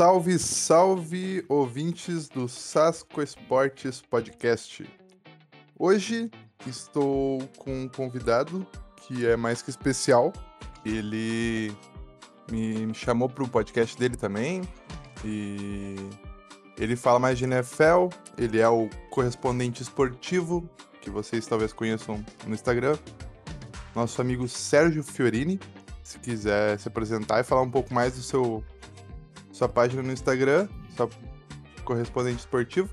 Salve, salve, ouvintes do Sasco Esportes Podcast. Hoje estou com um convidado que é mais que especial. Ele me chamou para o podcast dele também e ele fala mais de NFL. Ele é o correspondente esportivo que vocês talvez conheçam no Instagram. Nosso amigo Sérgio Fiorini, se quiser se apresentar e falar um pouco mais do seu sua página no Instagram, sua correspondente esportivo.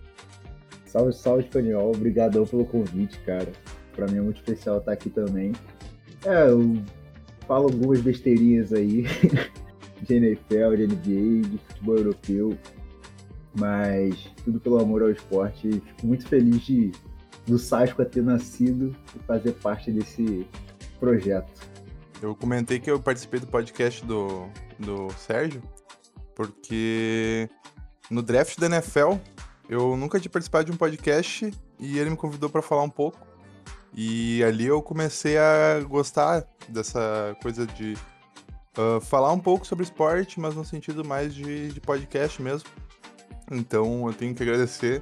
Salve, salve, espanhol. Obrigadão pelo convite, cara. Pra mim é muito especial estar aqui também. É, eu falo algumas besteirinhas aí de NFL, de NBA, de futebol europeu, mas tudo pelo amor ao esporte. Fico muito feliz de do Sasco ter nascido e fazer parte desse projeto. Eu comentei que eu participei do podcast do, do Sérgio porque no draft da NFL eu nunca tinha participado de um podcast e ele me convidou para falar um pouco. E ali eu comecei a gostar dessa coisa de uh, falar um pouco sobre esporte, mas no sentido mais de, de podcast mesmo. Então eu tenho que agradecer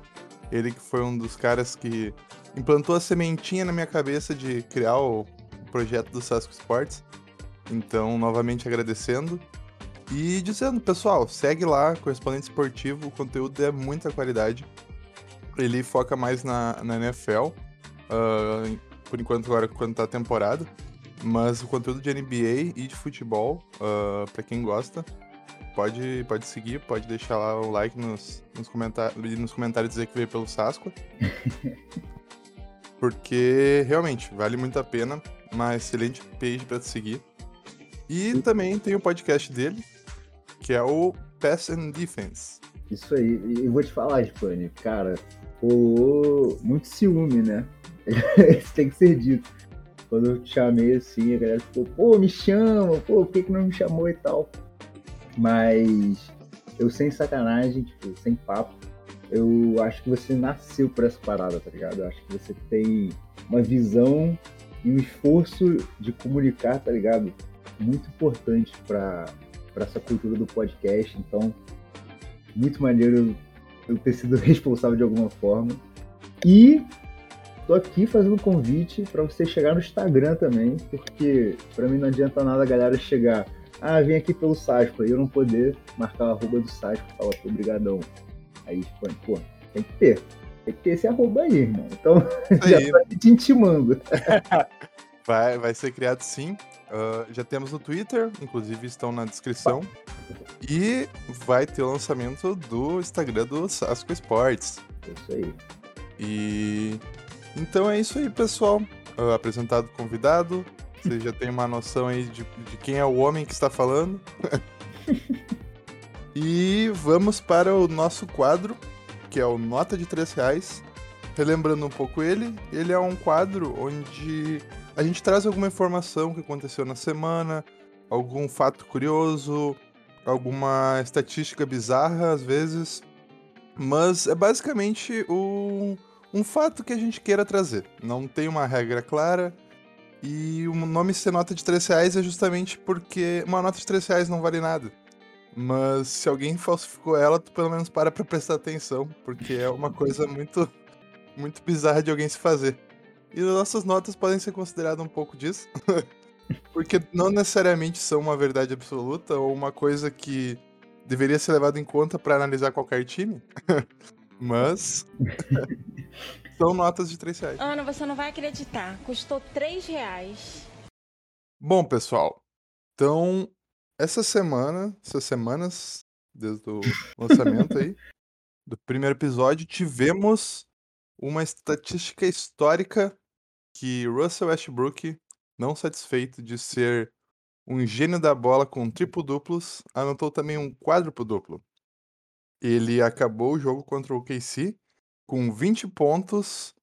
ele que foi um dos caras que implantou a sementinha na minha cabeça de criar o projeto do Sasco Sports. Então, novamente agradecendo. E dizendo, pessoal, segue lá, correspondente esportivo, o conteúdo é muita qualidade. Ele foca mais na, na NFL, uh, ah, por enquanto agora quando tá a temporada. Mas o conteúdo de NBA e de futebol, uh, para quem gosta, pode, pode seguir, pode deixar lá o like nos, nos, comentar nos comentários dizer que veio pelo Sasco. porque realmente vale muito a pena, uma excelente page para te seguir. E também tem o podcast dele, que é o Pass and Defense. Isso aí, e vou te falar, Spani, cara, rolou muito ciúme, né? Isso tem que ser dito. Quando eu te chamei assim, a galera ficou, pô, me chama, pô, por que, que não me chamou e tal? Mas eu sem sacanagem, tipo, sem papo, eu acho que você nasceu por essa parada, tá ligado? Eu acho que você tem uma visão e um esforço de comunicar, tá ligado? Muito importante para para essa cultura do podcast. Então, muito maneiro eu ter sido responsável de alguma forma. E tô aqui fazendo um convite para você chegar no Instagram também, porque para mim não adianta nada a galera chegar, ah, vem aqui pelo Sasco, e eu não poder marcar a arroba do Sasco e falar, pô, brigadão. Aí, pô, tem que ter. Tem que ter esse arroba aí, irmão. Então, já tô te intimando. vai, vai ser criado sim. Uh, já temos no Twitter, inclusive estão na descrição. E vai ter o lançamento do Instagram do Sasco Esportes. Isso aí. E então é isso aí, pessoal. Uh, apresentado o convidado. Você já tem uma noção aí de, de quem é o homem que está falando. e vamos para o nosso quadro, que é o Nota de 3 reais. Relembrando um pouco ele, ele é um quadro onde a gente traz alguma informação que aconteceu na semana, algum fato curioso, alguma estatística bizarra às vezes, mas é basicamente um, um fato que a gente queira trazer. Não tem uma regra clara. E o nome ser nota de 3 reais é justamente porque uma nota de 3 reais não vale nada. Mas se alguém falsificou ela, tu pelo menos para pra prestar atenção, porque é uma coisa muito, muito bizarra de alguém se fazer. E nossas notas podem ser consideradas um pouco disso. Porque não necessariamente são uma verdade absoluta ou uma coisa que deveria ser levada em conta para analisar qualquer time. Mas. são notas de 3 reais. Ana, você não vai acreditar. Custou 3 reais. Bom, pessoal. Então, essa semana, essas semanas, desde o lançamento aí, do primeiro episódio, tivemos uma estatística histórica que Russell Westbrook, não satisfeito de ser um gênio da bola com triplo-duplos, anotou também um quádruplo-duplo. Ele acabou o jogo contra o KC com 20 pontos,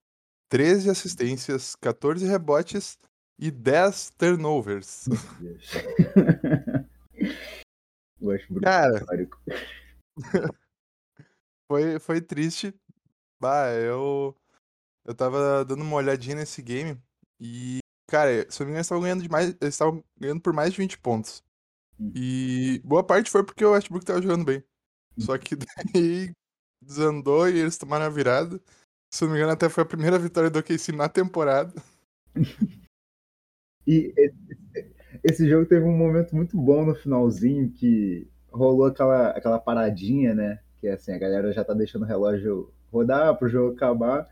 13 assistências, 14 rebotes e 10 turnovers. Westbrook Cara, foi, foi triste. Bah, eu eu tava dando uma olhadinha nesse game e, cara, se eu não me engano, eles estavam ganhando, de mais, eles estavam ganhando por mais de 20 pontos. Hum. E boa parte foi porque o Westbrook tava jogando bem. Só que daí desandou e eles tomaram a virada. Se não me engano, até foi a primeira vitória do OKC na temporada. E esse, esse jogo teve um momento muito bom no finalzinho que rolou aquela, aquela paradinha, né? Que assim, a galera já tá deixando o relógio rodar pro jogo acabar.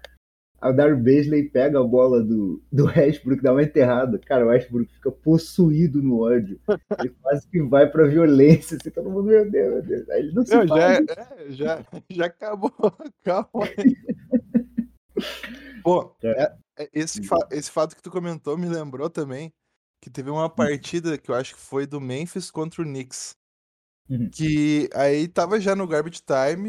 O Dario Beasley pega a bola do, do Westbrook, dá uma enterrada. Cara, o Westbrook fica possuído no ódio. Ele quase que vai pra violência. Assim, todo mundo, meu Deus, meu Deus. Aí ele não se Não, já, é, já, já acabou. Calma aí. Pô, é- é- esse, fa- esse fato que tu comentou me lembrou também que teve uma partida que eu acho que foi do Memphis contra o Knicks. Uhum. Que aí tava já no garbage time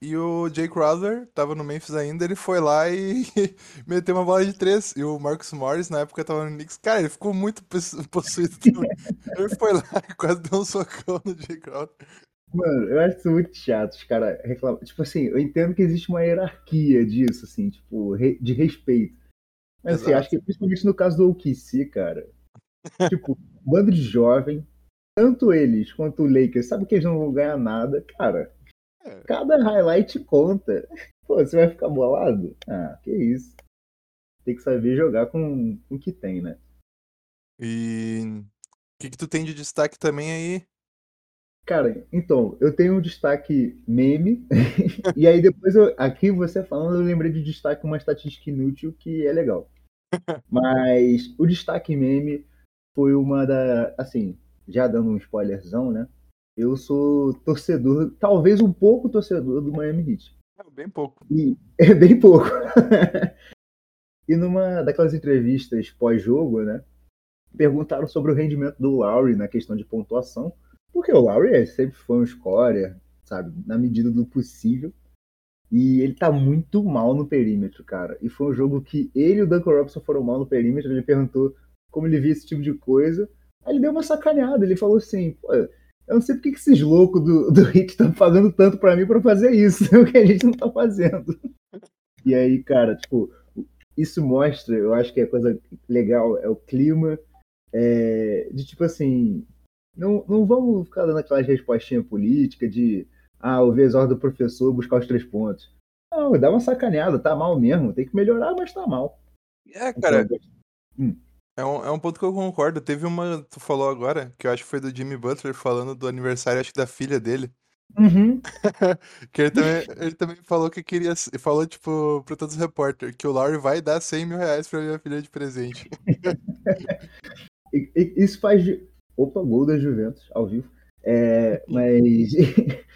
e, e o Jay Crowder tava no Memphis ainda, ele foi lá e meteu uma bola de três. E o Marcus Morris na época tava no Knicks. Cara, ele ficou muito possu- possuído também. Ele foi lá e quase deu um socão no Jay Crowder. Mano, eu acho isso muito chato, os caras reclamam. Tipo assim, eu entendo que existe uma hierarquia disso, assim, tipo, re- de respeito. Mas assim, Exato. acho que principalmente no caso do OKC, cara. tipo, bando de jovem, tanto eles quanto o Lakers, sabe que eles não vão ganhar nada, cara. É. Cada highlight conta. Pô, você vai ficar bolado? Ah, que isso. Tem que saber jogar com, com o que tem, né? E o que, que tu tem de destaque também aí? Cara, então, eu tenho um destaque meme, e aí depois, eu, aqui você falando, eu lembrei de destaque uma estatística inútil que é legal. Mas o destaque meme foi uma da. Assim, já dando um spoilerzão, né? Eu sou torcedor, talvez um pouco torcedor do Miami Heat. É, Bem pouco. E é bem pouco. e numa daquelas entrevistas pós-jogo, né? Perguntaram sobre o rendimento do Lowry na questão de pontuação. Porque o Lowry é- sempre foi um scorer, sabe? Na medida do possível. E ele tá muito mal no perímetro, cara. E foi um jogo que ele e o Duncan Robinson foram mal no perímetro. Ele perguntou como ele via esse tipo de coisa. Aí ele deu uma sacaneada. Ele falou assim: pô, eu não sei porque que esses loucos do, do Hit estão pagando tanto pra mim pra fazer isso, o que a gente não tá fazendo. E aí, cara, tipo, isso mostra, eu acho que é coisa legal, é o clima é, de tipo assim, não, não vamos ficar dando aquelas respostinhas políticas de ah, as ordens do professor, buscar os três pontos. Não, dá uma sacaneada, tá mal mesmo, tem que melhorar, mas tá mal. É, cara, Então, é um, é um ponto que eu concordo. Teve uma, tu falou agora, que eu acho que foi do Jimmy Butler falando do aniversário, acho que da filha dele. uhum, Que ele também, ele também falou que queria. Falou, tipo, pra todos os repórteres, que o Lowry vai dar 100 mil reais pra minha filha de presente. Isso faz. de- Opa, gol da Juventus, ao vivo. É, mas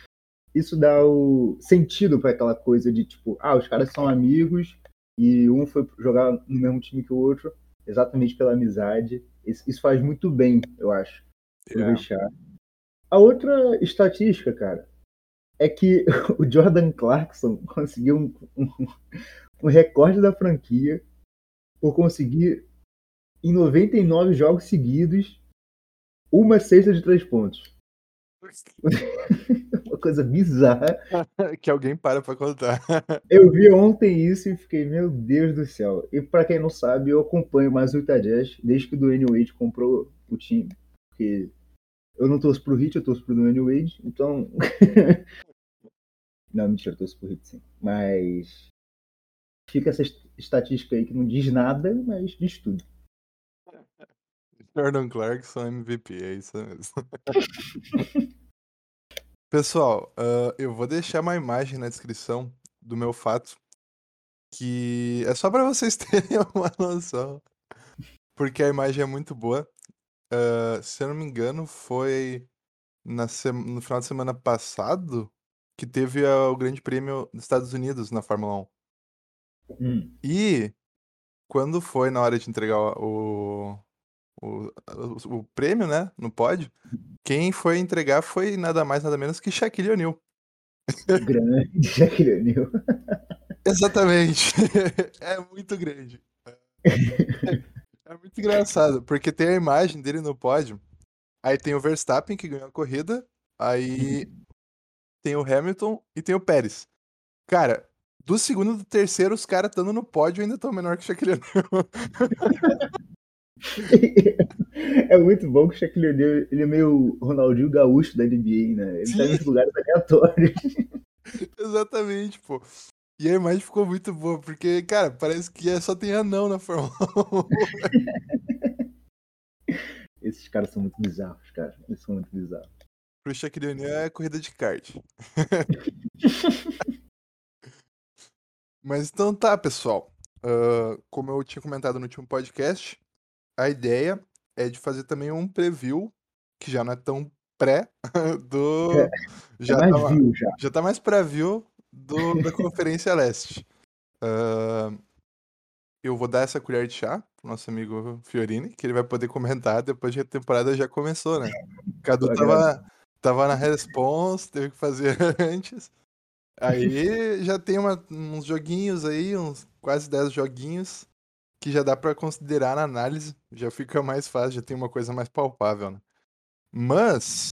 isso dá o sentido para aquela coisa de tipo, ah, os caras são amigos e um foi jogar no mesmo time que o outro, exatamente pela amizade. Isso, isso faz muito bem, eu acho, pro É. vestiário. A outra estatística, cara, é que o Jordan Clarkson conseguiu um, um- um recorde da franquia por conseguir em 99 jogos seguidos, uma cesta de três pontos. Coisa bizarra. que alguém para pra contar. Eu vi ontem isso e fiquei, meu Deus do céu. E pra quem não sabe, eu acompanho mais o Utah Jazz desde que o Dwayne Wade comprou o time. Porque eu não torço pro Heat, eu torço pro Dwayne Wade, então... não, mentira, eu torço pro Heat sim. Mas fica essa est- estatística aí que não diz nada, mas diz tudo. Jordan Clarkson MVP, é isso mesmo. Pessoal, ah, eu vou deixar uma imagem na descrição do meu fato, que é só pra vocês terem uma noção, porque a imagem é muito boa. Ah, se eu não me engano, foi na no final de semana passado que teve ah, o Grande Prêmio dos Estados Unidos na Fórmula 1. Hum. E quando foi na hora de entregar o, o, o, prêmio, né, no pódio, quem foi entregar foi nada mais, nada menos que Shaquille O'Neal. Grande Shaquille O'Neal. Exatamente. É muito grande. É muito engraçado, porque tem a imagem dele no pódio, aí tem o Verstappen que ganhou a corrida, aí tem o Hamilton e tem o Pérez. Cara, do segundo e do terceiro, os caras estando no pódio ainda estão menor que o Shaquille O'Neal. é muito bom que o Shaquille O'Neal ele é meio Ronaldinho Gaúcho da NBA, né? Ele tá nos lugares aleatórios. Exatamente, pô. E a imagem ficou muito boa, porque, cara, parece que é só tem anão na Fórmula 1. Esses caras são muito bizarros, cara. Eles são muito bizarros. Pro Shaquille O'Neal é corrida de kart. Mas então tá, pessoal. Ah, como eu tinha comentado no último podcast, a ideia é de fazer também um preview, que já não é tão pré, do. É, Já, é tá, view já. já tá mais pré-view do, da Conferência Leste. Ah, eu vou dar essa colher de chá pro nosso amigo Fiorini, que ele vai poder comentar depois que a temporada já começou, né? O Cadu tava, tava na response, teve que fazer antes. Aí já tem uma- uns joguinhos aí, uns quase 10 joguinhos, que já dá pra considerar na análise. Já fica mais fácil, já tem uma coisa mais palpável, né? Mas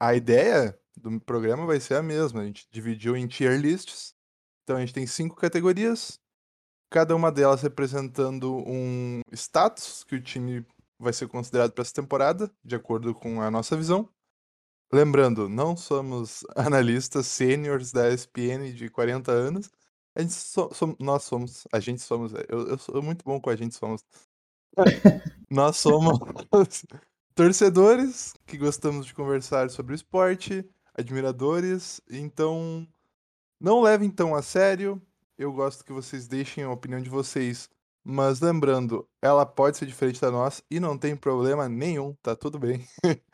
a ideia do programa vai ser a mesma. A gente dividiu em tier lists. Então a gente tem cinco categorias, cada uma delas representando um status que o time vai ser considerado para essa temporada, de acordo com a nossa visão. Lembrando, não somos analistas sêniores da ESPN de 40 anos. A gente so- som- nós somos, a gente somos, eu, eu sou muito bom com a gente somos. nós somos torcedores que gostamos de conversar sobre o esporte, admiradores, então não levem tão a sério. Eu gosto que vocês deixem a opinião de vocês, mas lembrando, ela pode ser diferente da nossa e não tem problema nenhum, tá tudo bem.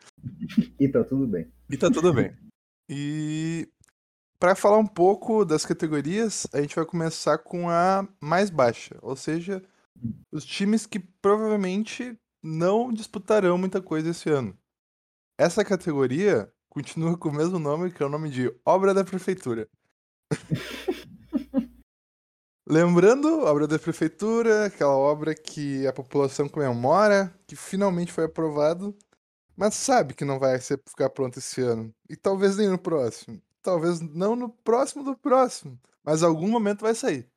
E tá tudo bem. E tá tudo bem. E para falar um pouco das categorias, a gente vai começar com a mais baixa, ou seja, os times que provavelmente não disputarão muita coisa esse ano. Essa categoria continua com o mesmo nome, que é o nome de Obra da Prefeitura. Lembrando, obra da prefeitura, aquela obra que a população comemora, que finalmente foi aprovado, mas sabe que não vai ser, ficar pronto esse ano. E talvez nem no próximo. Talvez não no próximo do próximo. Mas algum momento vai sair,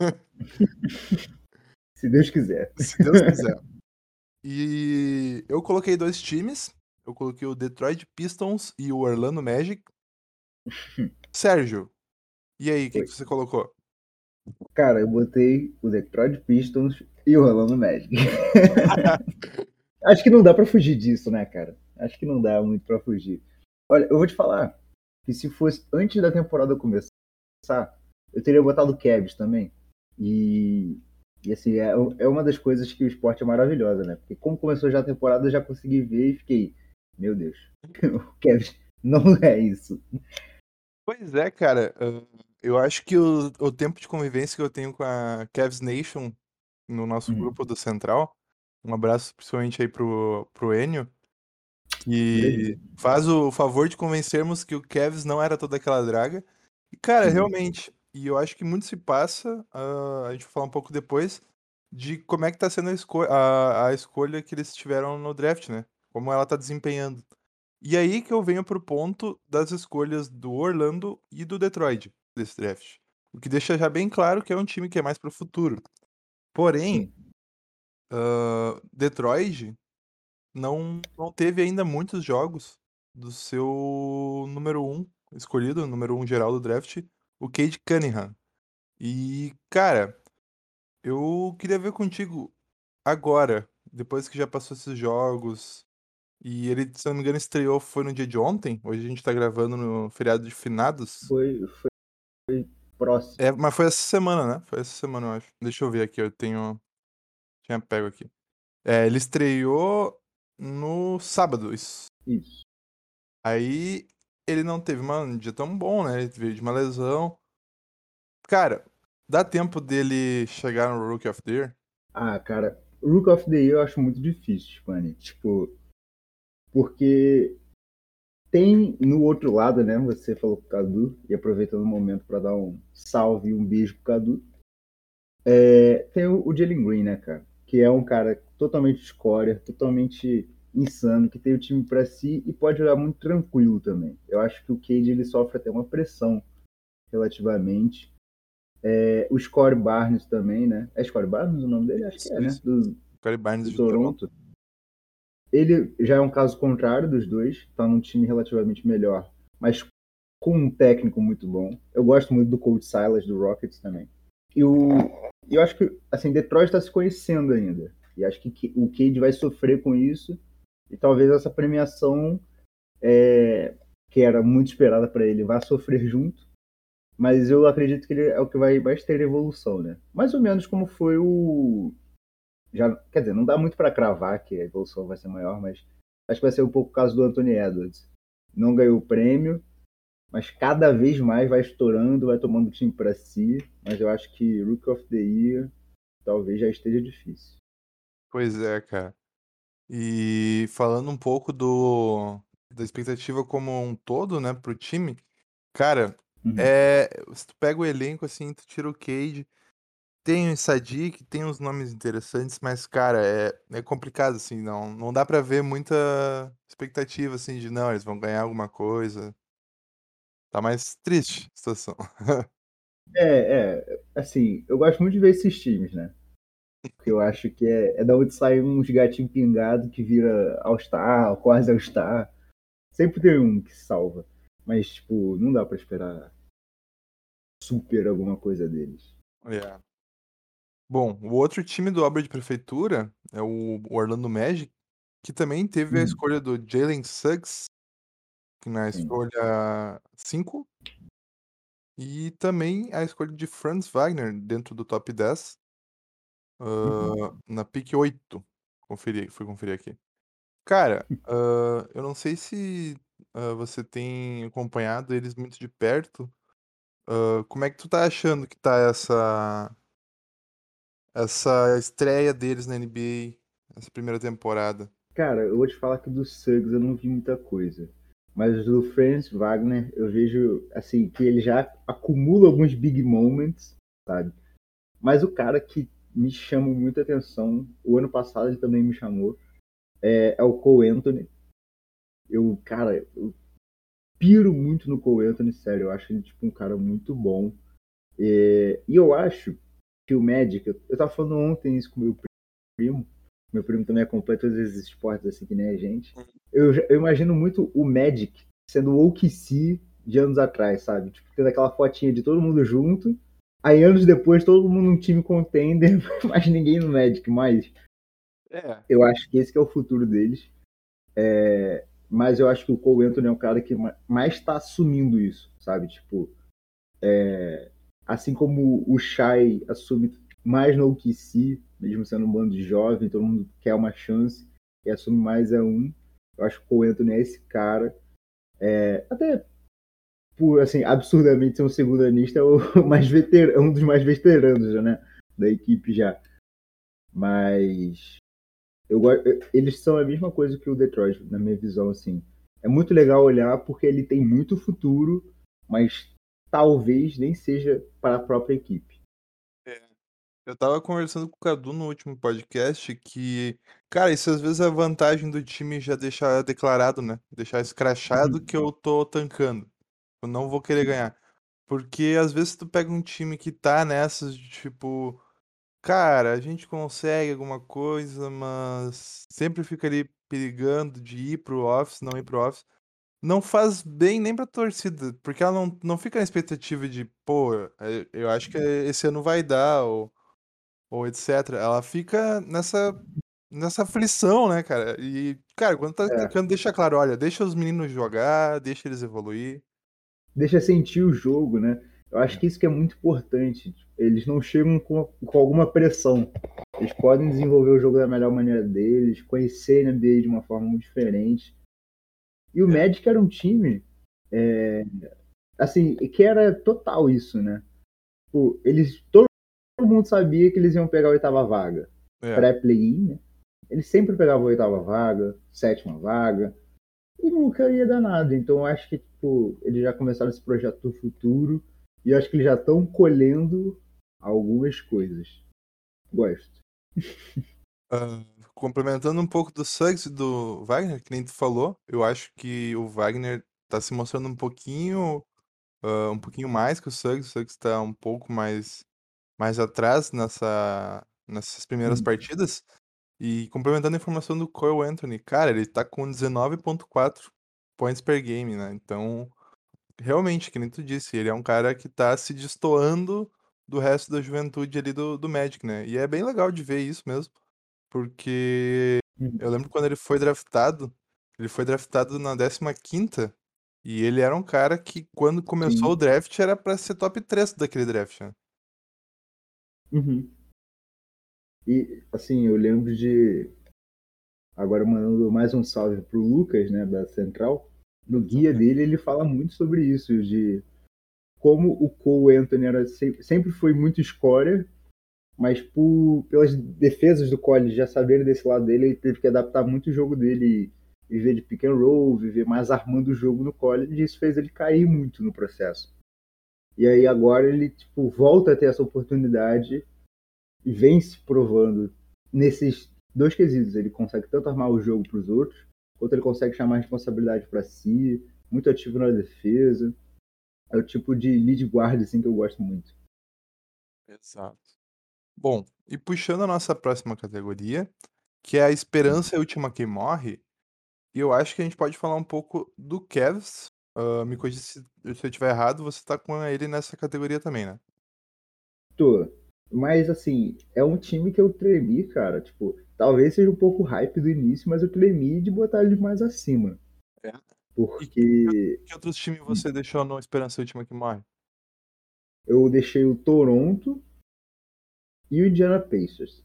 Se Deus quiser. se Deus quiser. E eu coloquei dois times. Eu coloquei o Detroit Pistons e o Orlando Magic. Sérgio, e aí, o que, que você colocou? Cara, eu botei o Detroit Pistons e o Orlando Magic. Acho que não dá pra fugir disso, né, cara? Acho que não dá muito pra fugir. Olha, eu vou te falar que se fosse antes da temporada começar, eu teria botado o Cavs também. E, e assim, é, é uma das coisas que o esporte é maravilhosa, né? Porque como começou já a temporada, eu já consegui ver e fiquei, meu Deus, o Cavs não é isso. Pois é, cara. Eu acho que o, o tempo de convivência que eu tenho com a Cavs Nation no nosso Uhum. grupo do Central, um abraço principalmente aí pro, pro Enio, que Grande. faz o favor de convencermos que o Cavs não era toda aquela draga. E, cara, Sim. realmente, e eu acho que muito se passa, ah, a gente vai falar um pouco depois, de como é que tá sendo a, esco a, a escolha que eles tiveram no draft, né? Como ela tá desempenhando. E aí que eu venho pro ponto das escolhas do Orlando e do Detroit desse draft. O que deixa já bem claro que é um time que é mais pro futuro. Porém, ah, Detroit não, não teve ainda muitos jogos do seu número 1 um escolhido, número 1 um geral do draft, o Cade Cunningham. E, cara, eu queria ver contigo agora, depois que já passou esses jogos, e ele, se não me engano, estreou, foi no dia de ontem, hoje a gente tá gravando no feriado de finados. Foi, foi, foi próximo. É, mas foi essa semana, né? Foi essa semana, eu acho. Deixa eu ver aqui, eu tenho. Tinha pego aqui. É, ele estreou no sábado, isso. Isso. Aí ele não teve uma- um dia tão bom, né? Ele veio de uma lesão. Cara, dá tempo dele chegar no Rookie of the Year? Ah, cara, Rook of the Year eu acho muito difícil, Spani. Tipo, porque tem no outro lado, né? Você falou com o Cadu, e aproveitando o momento para dar um salve e um beijo pro Cadu. É, tem o, o Jalen Green, né, cara? Que é um cara totalmente scorer, totalmente insano, que tem o time para si e pode jogar muito tranquilo também. Eu acho que o Cade ele sofre até uma pressão relativamente. É, o Score Barnes também, né? É Score Barnes o nome dele? Acho que é, né? Do, Barnes de Toronto. Ele já é um caso contrário dos dois, tá num time relativamente melhor, mas com um técnico muito bom. Eu gosto muito do Coach Silas do Rockets também. E eu acho que assim Detroit está se conhecendo ainda. E acho que o Cade vai sofrer com isso. E talvez essa premiação, é, que era muito esperada para ele, vá sofrer junto. Mas eu acredito que ele é o que vai mais ter evolução, né? Mais ou menos como foi o. Já, quer dizer, não dá muito para cravar que a evolução vai ser maior, mas acho que vai ser um pouco o caso do Anthony Edwards. Não ganhou o prêmio, mas cada vez mais vai estourando, vai tomando o time para si. Mas eu acho que Rook of the Year talvez já esteja difícil. Pois é, cara. E falando um pouco do da expectativa como um todo, né, pro time, cara, Uhum. é, se tu pega o elenco assim, tu tira o Cade, tem o Sadiq, tem uns nomes interessantes, mas cara, é, é complicado assim, não, não dá pra ver muita expectativa assim de não, eles vão ganhar alguma coisa. Tá mais triste a situação. É, é, assim, eu gosto muito de ver esses times, né? Porque eu acho que é, é da onde saem uns gatinhos pingados que vira All-Star, quase All-Star. Sempre tem um que salva. Mas, tipo, não dá pra esperar super alguma coisa deles. É. Bom, o outro time do obra de prefeitura é o Orlando Magic, que também teve a Hum. escolha do Jalen Suggs na escolha 5 e também a escolha de Franz Wagner dentro do top 10 Uhum. ah, na pick 8. Conferi, fui conferir aqui. Cara, ah, eu não sei se ah, você tem acompanhado eles muito de perto. Como é que tu tá achando que tá essa essa estreia deles na NBA, essa primeira temporada? Cara, eu vou te falar que do Suggs eu não vi muita coisa. Mas do Franz Wagner eu vejo, assim, que ele já acumula alguns big moments, sabe? Mas o cara que me chama muita atenção, o ano passado ele também me chamou, é, é o Cole Anthony. Eu, cara, eu piro muito no Cole Anthony, sério. Eu acho ele, tipo, um cara muito bom. É, e eu acho que o Magic, eu, tava falando ontem isso com meu primo, meu primo também acompanha todos esses esportes assim que nem a gente. Eu, já- eu imagino muito o Magic sendo o OKC de anos atrás, sabe? Tipo, tendo aquela fotinha de todo mundo junto. Aí anos depois, todo mundo num time contender, mas ninguém no Magic mais. É. Eu acho que esse que é o futuro deles. É, mas eu acho que o Cole Anthony é um cara que ma- mais está assumindo isso, sabe? Tipo, é, assim como o Shai assume mais no OKC, mesmo sendo um bando de jovem, todo mundo quer uma chance e assume mais é um. Eu acho que o Cole Anthony é esse cara. É, até por, assim, absurdamente ser um segundo anista, é o mais veter, é um dos mais veteranos né? Da equipe já. Mas eu, eles são a mesma coisa que o Detroit, na minha visão, assim. É muito legal olhar porque ele tem muito futuro, mas talvez nem seja para a própria equipe. Eu tava conversando com o Cadu no último podcast que, cara, isso às vezes é a vantagem do time já deixar declarado, né? Deixar escrachado Uhum. que eu tô tancando. Eu não vou querer ganhar. Porque às vezes tu pega um time que tá nessas de tipo, cara, a gente consegue alguma coisa, mas sempre fica ali perigando de ir pro office, não ir pro office. Não faz bem nem pra torcida, porque ela não, não fica na expectativa de, pô, é, eu acho que esse ano vai dar, ou, ou etc. Ela fica nessa, nessa aflição, né, cara? E, cara, quando tá É. deixa claro, olha, deixa os meninos jogar, deixa eles evoluir. Deixa sentir o jogo, né? Eu acho que isso que é muito importante. Eles não chegam com, com alguma pressão. Eles podem desenvolver o jogo da melhor maneira deles, conhecer a NBA de uma forma muito diferente. E o Magic era um time, é, assim, que era total isso, né? Tipo, eles, todo mundo sabia que eles iam pegar a oitava vaga. É. Pré-play-in, né? Eles sempre pegavam a oitava vaga, sétima vaga, e nunca ia dar nada. Então eu acho que, tipo, eles já começaram esse projeto do futuro, e eu acho que eles já estão colhendo algumas coisas. Gosto. Ah, complementando um pouco do Suggs e do Wagner, que nem tu falou, eu acho que o Wagner tá se mostrando um pouquinho, ah, um pouquinho mais que o Suggs. O Suggs tá um pouco mais, mais atrás nessa, nessas primeiras Hum. partidas. E complementando a informação do Cole Anthony, cara, ele tá com 19.4 points per game, né? Então, realmente, que nem tu disse, ele é um cara que tá se destoando do resto da juventude ali do, do Magic, né? E é bem legal de ver isso mesmo, porque Uhum. eu lembro quando ele foi draftado, ele foi draftado na 15ª, e ele era um cara que quando começou Sim. o draft era pra ser top 3 daquele draft, né? Uhum. E, assim, eu lembro de. Agora mandando mais um salve pro Lucas, né, da Central. No guia dele, ele fala muito sobre isso, de como o Cole Anthony era, se- sempre foi muito scorer, mas por, pelas defesas do college já saberem desse lado dele, ele teve que adaptar muito o jogo dele, viver de pick and roll, viver mais armando o jogo no college, e isso fez ele cair muito no processo. E aí agora ele tipo, volta a ter essa oportunidade e vem se provando nesses dois quesitos. Ele consegue tanto armar o jogo para os outros, quanto ele consegue chamar a responsabilidade para si, muito ativo na defesa. É o tipo de lead guard assim, que eu gosto muito. Exato. Bom, e puxando a nossa próxima categoria, que é a esperança é a última que morre, eu acho que a gente pode falar um pouco do Cavs. Ah, me corrija se, se eu estiver errado, você tá com ele nessa categoria também, né? Tô. Mas assim, é um time que eu tremi, cara. Tipo, talvez seja um pouco hype do início, mas eu tremi de botar ele mais acima. É. Porque Que outros times você deixou no Esperança última que morre? eu deixei o Toronto e o Indiana Pacers.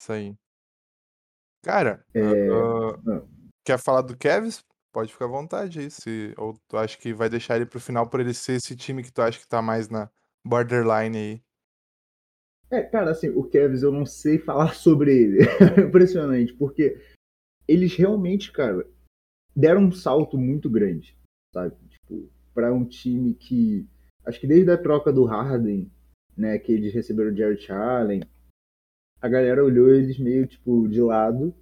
Isso aí. Cara, É, ah. quer falar do Cavs? Pode ficar à vontade aí. Se, ou tu acha que vai deixar ele pro final por ele ser esse time que tu acha que tá mais na borderline aí? É, cara, assim, o Cavs eu não sei falar sobre ele. É impressionante, porque eles realmente, cara, deram um salto muito grande, sabe? Tipo, para um time que acho que desde a troca do Harden, né, que eles receberam o Jared Allen, a galera olhou eles meio tipo de lado.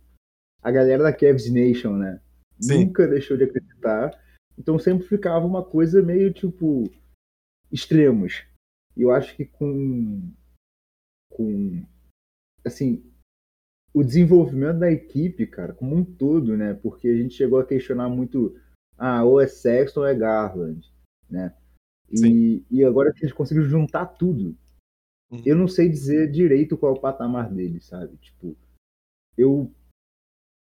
A galera da Cavs Nation, né? Sim. Nunca deixou de acreditar. Então sempre ficava uma coisa meio tipo extremos. E eu acho que com com assim o desenvolvimento da equipe, cara, como um todo, né? Porque a gente chegou a questionar muito, ah, ou é Sexton ou é Garland, né? E, e agora que eles conseguiram juntar tudo, Uhum. eu não sei dizer direito qual é o patamar deles, sabe? Tipo, eu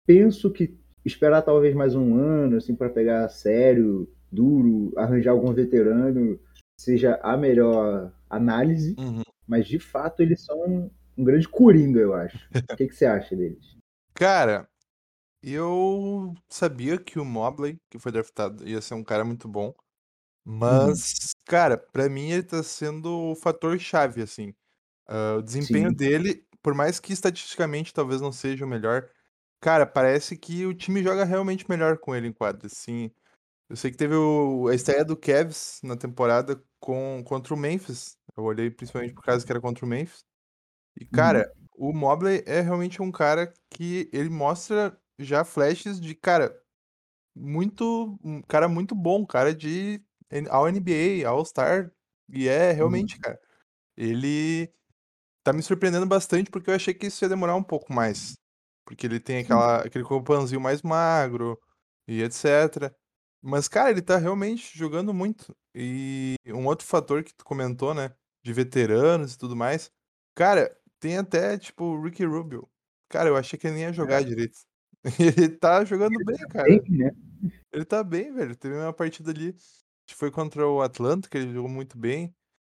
penso que esperar talvez mais um ano, assim, para pegar sério, duro, arranjar algum veterano, seja a melhor análise, Uhum. mas de fato eles são um, grande coringa, eu acho. O que, que você acha deles? Cara, eu sabia que o Mobley, que foi draftado, ia ser um cara muito bom. Mas, cara, pra mim ele tá sendo o fator chave, assim. Ah, o desempenho Sim. dele, por mais que estatisticamente talvez não seja o melhor, cara, parece que o time joga realmente melhor com ele em quadra, assim. Eu sei que teve o- a estreia do Cavs na temporada com, contra o Memphis. Eu olhei principalmente por causa que era contra o Memphis. E, cara, o Mobley é realmente um cara que ele mostra já flashes de, cara, muito. Um cara muito bom, cara de ao NBA, All-Star. E é realmente, cara. Ele tá me surpreendendo bastante porque eu achei que isso ia demorar um pouco mais. Porque ele tem aquela, aquele corpãozinho mais magro e etc. Mas, cara, ele tá realmente jogando muito. E um outro fator que tu comentou, né? De veteranos e tudo mais. Cara, tem até, tipo, o Ricky Rubio. Cara, eu achei que ele nem ia jogar direito. Ele tá jogando bem, cara. Bem, né? Ele tá bem, velho. Teve uma partida ali que foi contra o Atlanta, que ele jogou muito bem.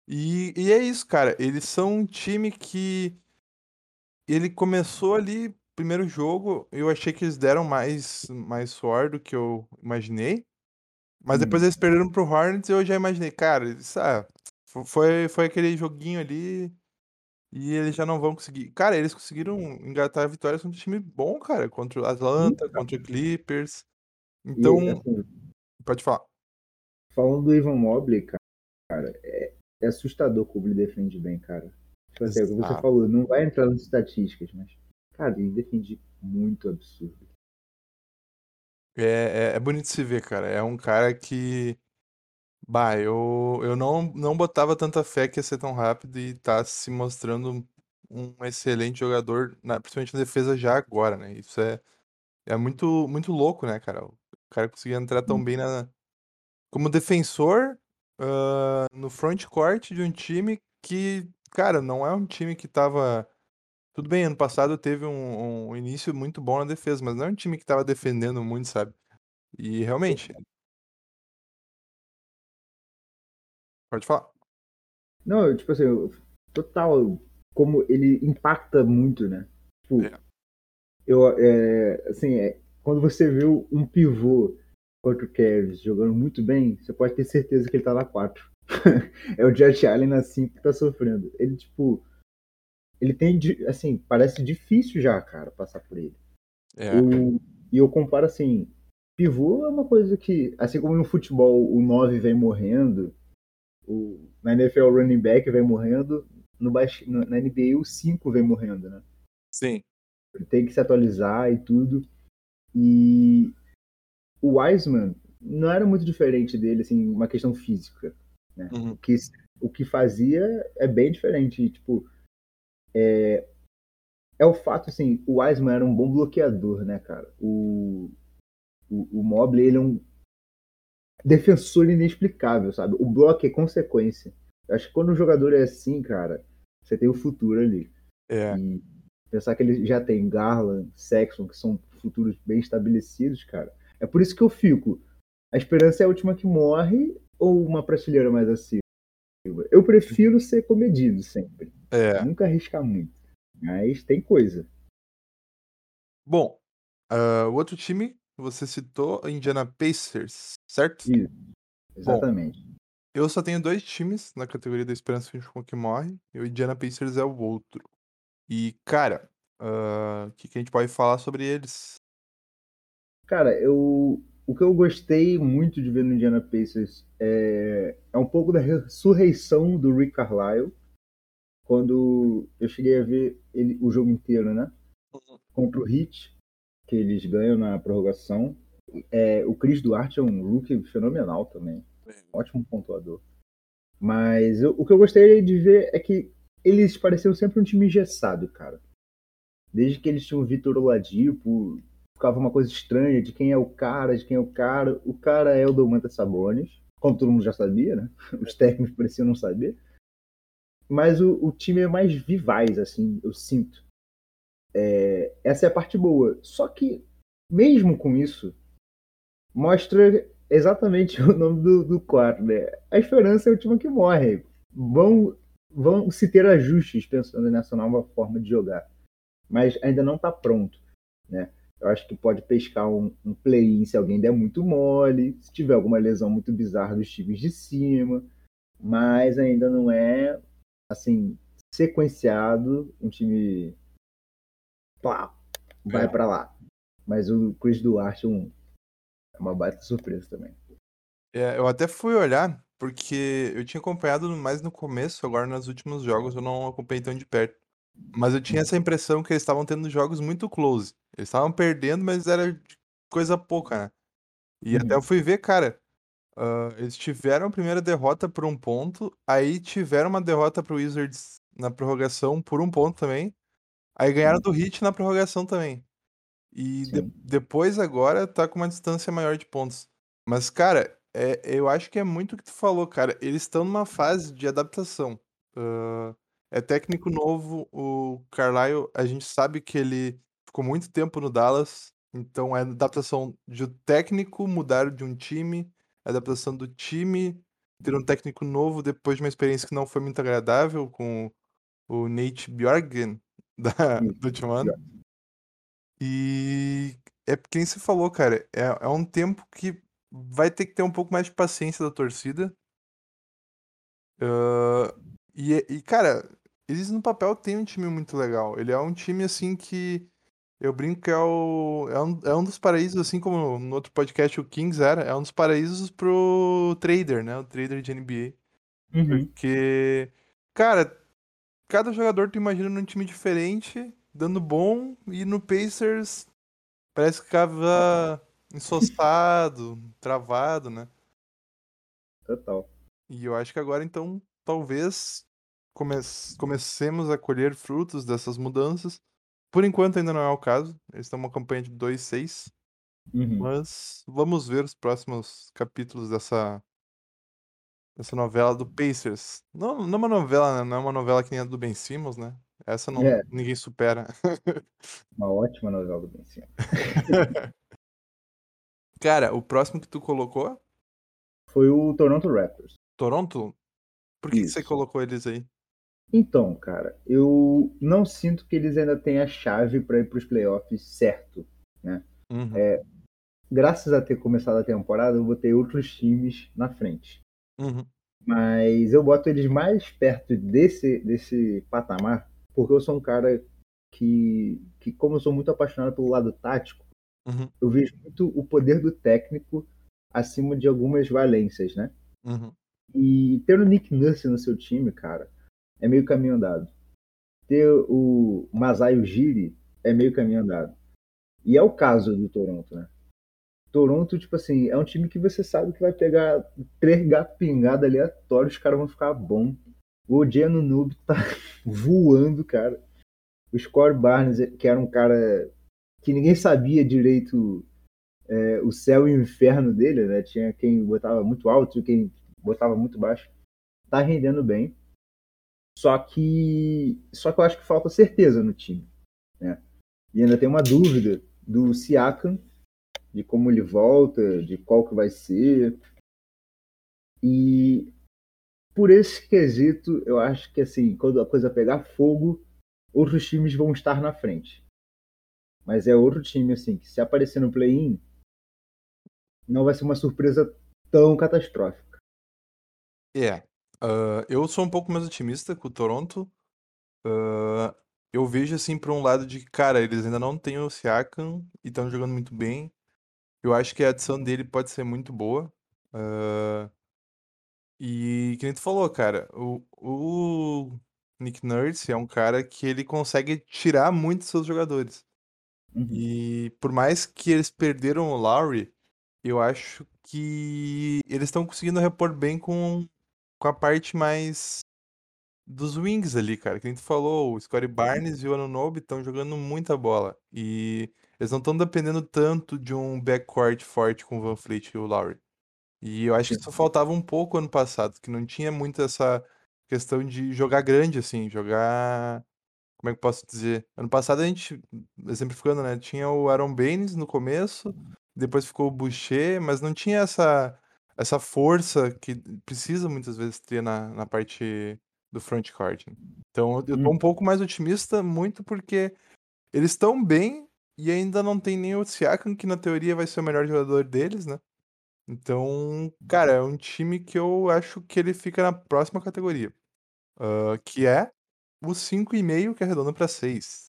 E, e é isso, cara. Eles são um time que. Ele começou ali, primeiro jogo, eu achei que eles deram mais, mais suor do que eu imaginei. Mas depois Hum. eles perderam pro Hornets e eu já imaginei, cara, eles, ah, fo- foi, foi aquele joguinho ali e eles já não vão conseguir. Cara, eles conseguiram engatar vitórias contra um time bom, cara. Contra o Atlanta, contra o Clippers. E, Então, assim, pode falar. falando do Ivan Mobley, cara, cara, é, é assustador como ele defende bem, cara. Tipo assim, é o que você falou, não vai entrar nas estatísticas, mas, cara, ele defende muito absurdo. É, é, é bonito se ver, cara. É um cara que. Bah, eu, eu não, não botava tanta fé que ia ser tão rápido e tá se mostrando um excelente jogador, na- principalmente na defesa já agora, né? Isso é, é muito, muito louco, né, cara? O cara conseguir entrar tão Sim. bem na, como defensor ah, no front court de um time que, cara, não é um time que tava. Tudo bem, ano passado teve um, um início muito bom na defesa, mas não é um time que tava defendendo muito, sabe? E realmente. Pode falar. Não, tipo assim, total, como ele impacta muito, né? Tipo, É. eu, é, assim, é, quando você vê um pivô contra o Cavs jogando muito bem, você pode ter certeza que ele tá na 4. é o Josh Allen na 5 que tá sofrendo. Ele, tipo, ele tem, assim, parece difícil já, cara, passar por ele. É. E eu comparo assim, pivô é uma coisa que, assim como no futebol o 9 vem morrendo, o, na NFL o running back vem morrendo, no, bas- no- na NBA o 5 vem morrendo, né? Sim. Ele tem que se atualizar e tudo. E o Wiseman não era muito diferente dele, assim, uma questão física. Né? Uhum. O, que, o que fazia é bem diferente. Tipo, é, é o fato, assim, o Wiseman era um bom bloqueador, né, cara? O, o, o Mobley, ele é um defensor inexplicável, sabe? O bloco é consequência. Eu acho que quando o jogador é assim, cara, você tem o futuro ali. É. E pensar que ele já tem Garland, Sexton, que são futuros bem estabelecidos, cara. É por isso que eu fico. A esperança é a última que morre ou uma prateleira mais acima? Eu prefiro ser comedido sempre. É. Nunca arriscar muito. Mas tem coisa. Bom, ah, o outro time você citou, Indiana Pacers, certo? Isso. Exatamente. Eu só tenho dois times na categoria da esperança último que morre, e o Indiana Pacers é o outro. E, cara, ah, o que, que a gente pode falar sobre eles? Cara, eu, o que eu gostei muito de ver no Indiana Pacers é, é um pouco da ressurreição do Rick Carlisle. Quando eu cheguei a ver ele, o jogo inteiro, né? Contra o Heat, que eles ganham na prorrogação. É, o Chris Duarte é um rookie fenomenal também. Ótimo pontuador. Mas eu- o que eu gostaria de ver é que eles pareciam sempre um time engessado, cara. Desde que eles tinham o Vitor Oladipo, ficava uma coisa estranha de quem é o cara, de quem é o cara. O cara é o Domantas Sabonis, como todo mundo já sabia, né? Os técnicos pareciam não saber. Mas o, o time é mais vivaz, assim, eu sinto. É, essa é a parte boa. Só que, mesmo com isso, mostra exatamente o nome do, do quadro, né? A esperança é a última que morre. Vão, vão se ter ajustes pensando nessa nova forma de jogar. Mas ainda não está pronto, né? Eu acho que pode pescar um, um play-in se alguém der muito mole, se tiver alguma lesão muito bizarra dos times de cima, mas ainda não é, assim, sequenciado um time pá, vai É. pra lá. Mas o Chris Duarte é, um, é uma baita surpresa também. É, eu até fui olhar, porque eu tinha acompanhado mais no começo, agora nos últimos jogos eu não acompanhei tão de perto. Mas eu tinha essa impressão que eles estavam tendo jogos muito close. Eles estavam perdendo, mas era coisa pouca, né? E até eu Uhum. fui ver, cara, ah, eles tiveram a primeira derrota por um ponto, aí tiveram uma derrota pro Wizards na prorrogação por um ponto também, aí ganharam do Heat na prorrogação também. E de- depois agora tá com uma distância maior de pontos. Mas, cara, é, eu acho que é muito o que tu falou, cara. Eles estão numa fase de adaptação. Ah, é técnico novo, o Carlisle, a gente sabe que ele ficou muito tempo no Dallas, então é adaptação de o técnico mudar de um time, adaptação do time ter um técnico novo depois de uma experiência que não foi muito agradável com o Nate Bjorgen da, do último ano. E é quem se falou, cara, é, é um tempo que vai ter que ter um pouco mais de paciência da torcida. Ah, e, e, cara, eles no papel têm um time muito legal. Ele é um time assim que eu brinco que é, o, é, um, é um dos paraísos, assim como no outro podcast o Kings era, é um dos paraísos pro trader, né? O trader de NBA. Uhum. Porque, cara, cada jogador tu imagina num time diferente, dando bom, e no Pacers parece que ficava ensoçado, travado, né? Total. E eu acho que agora, então, talvez come comecemos a colher frutos dessas mudanças. Por enquanto ainda não é o caso. Eles estão uma campanha de 2-6. Uhum. Mas vamos ver os próximos capítulos dessa dessa novela do Pacers. Não, não é uma novela, né, não é uma novela que nem a do Ben Simmons, né? Essa não É. ninguém supera. Uma ótima novela do Ben Simmons. Cara, o próximo que tu colocou? Foi o Toronto Raptors. Toronto? Por que, que você colocou eles aí? Então, cara, eu não sinto que eles ainda têm a chave para ir para os playoffs certo. Uhum. Graças a ter começado a temporada, eu botei outros times na frente. Uhum. Mas eu boto eles mais perto desse, desse patamar, porque eu sou um cara que, que, como eu sou muito apaixonado pelo lado tático, Uhum. eu vejo muito o poder do técnico acima de algumas valências, né? Uhum. E ter o Nick Nurse no seu time, cara, é meio caminho andado. Ter o Masai Ujiri é meio caminho andado. E é o caso do Toronto, né? Toronto, tipo assim, é um time que você sabe que vai pegar três gatos pingados aleatórios, os caras vão ficar bom. O Odiano Noob tá voando, cara. O Score Barnes, que era um cara que ninguém sabia direito é, o céu e o inferno dele, né? Tinha quem botava muito alto e quem botava muito baixo. Tá rendendo bem. Só que só que eu acho que falta certeza no time, né? E ainda tem uma dúvida do Siakam, de como ele volta, de qual que vai ser. E por esse quesito, eu acho que assim, quando a coisa pegar fogo, outros times vão estar na frente. Mas é outro time assim que se aparecer no play-in, não vai ser uma surpresa tão catastrófica. É. ah, eu sou um pouco mais otimista com o Toronto. Ah, eu vejo assim por um lado de que, cara, eles ainda não têm o Siakam e estão jogando muito bem. Eu acho que a adição dele pode ser muito boa. Ah, e que nem tu falou, cara, o, o Nick Nurse é um cara que ele consegue tirar muito dos seus jogadores. Uhum. E por mais que eles perderam o Lowry, eu acho que eles estão conseguindo repor bem com, com a parte mais dos wings ali, cara. Que nem tu falou, o Scottie Barnes e o Anunoby estão jogando muita bola. E eles não estão dependendo tanto de um backcourt forte com o Van Fleet e o Lowry. E eu acho que isso faltava um pouco ano passado, que não tinha muito essa questão de jogar grande, assim, jogar. Como é que eu posso dizer? Ano passado a gente, exemplificando, né? Tinha o Aaron Baines no começo, depois ficou o Boucher, mas não tinha essa, essa força que precisa muitas vezes ter na, na parte do frontcourt. né? Então eu tô um Hum. pouco mais otimista, muito porque eles estão bem e ainda não tem nem o Siakam, que na teoria vai ser o melhor jogador deles, né? Então, cara, é um time que eu acho que ele fica na próxima categoria. ah, que é o 5,5 que arredonda para 6.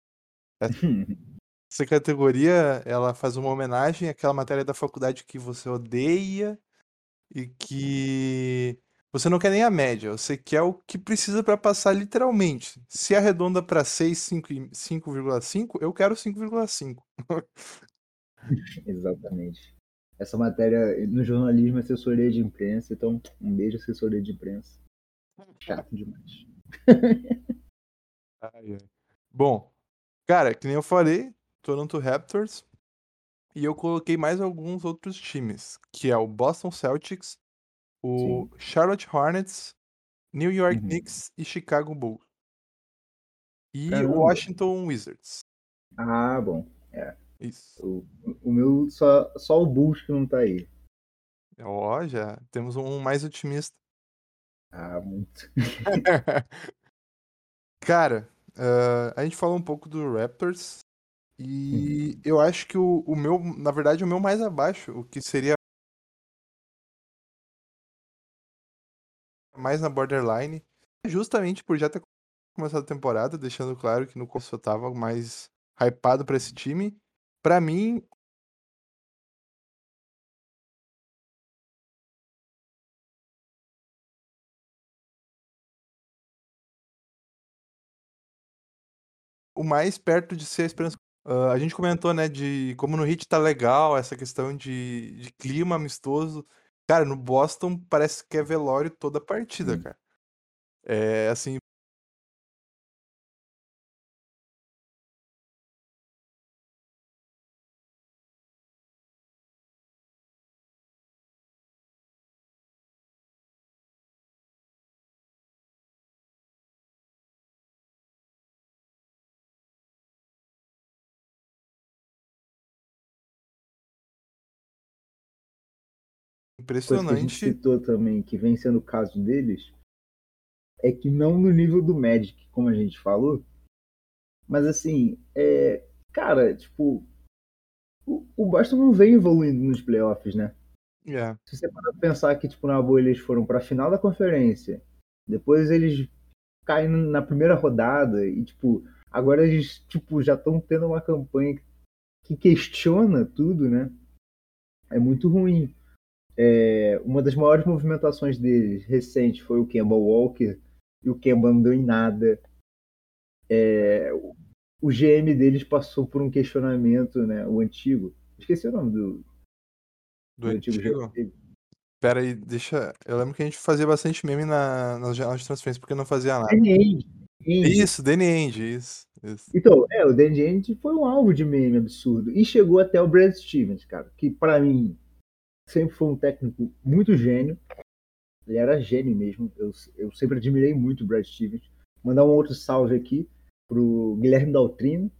Essa categoria, ela faz uma homenagem àquela matéria da faculdade que você odeia e que você não quer nem a média, você quer o que precisa para passar literalmente. Se arredonda para 6, 5 e- 5,5, eu quero 5,5. Exatamente. Essa matéria no jornalismo é assessoria de imprensa, então um beijo assessoria de imprensa. Chato demais. Ai, ai. Bom, cara, que nem eu falei, Toronto Raptors. E eu coloquei mais alguns outros times, que é o Boston Celtics, o Charlotte Hornets, New York Uhum. Knicks e Chicago Bulls. E Caramba. o Washington Wizards. Ah, bom. Isso. O, o meu, só, só o Bulls que não tá aí. Ó, já temos um mais otimista. Ah, muito. Cara, ah, a gente falou um pouco do Raptors. E eu acho que o, o meu, na verdade, o meu mais abaixo, o que seria mais na borderline, justamente por já ter começado a temporada, deixando claro que no começo eu tava mais hypado pra esse time. Pra mim, o mais perto de ser a esperança. Ah, a gente comentou, né, de como no Heat tá legal, essa questão de, de clima amistoso. Cara, no Boston parece que é velório toda a partida, Hum. cara. É assim, coisa que a gente impressionante. citou também, que vem sendo o caso deles, é que não no nível do Magic, como a gente falou, mas assim, é, cara, tipo, o, o Boston não vem evoluindo nos playoffs, né? É. Se você parar pra pensar que, tipo, na boa eles foram pra final da conferência, depois eles caem na primeira rodada e, tipo, agora eles, tipo, já estão tendo uma campanha que questiona tudo, né? É muito ruim. É, uma das maiores movimentações deles recente foi o Kemba Walker e o Kemba não deu em nada. É, o GM deles passou por um questionamento, né? O antigo. Esqueci o nome do, Do antigo antigo. GM dele. Pera aí, deixa. Eu lembro que a gente fazia bastante meme na, nas janelas de transferência porque não fazia nada. Danny. Isso, Danny Ainge, isso. isso. Então, é, o Danny Ainge foi um alvo de meme absurdo. E chegou até o Brad Stevens, cara, que pra mim sempre foi um técnico muito gênio. Ele era gênio mesmo. Eu, eu sempre admirei muito o Brad Stevens. Mandar um outro salve aqui pro Guilherme Daltrino.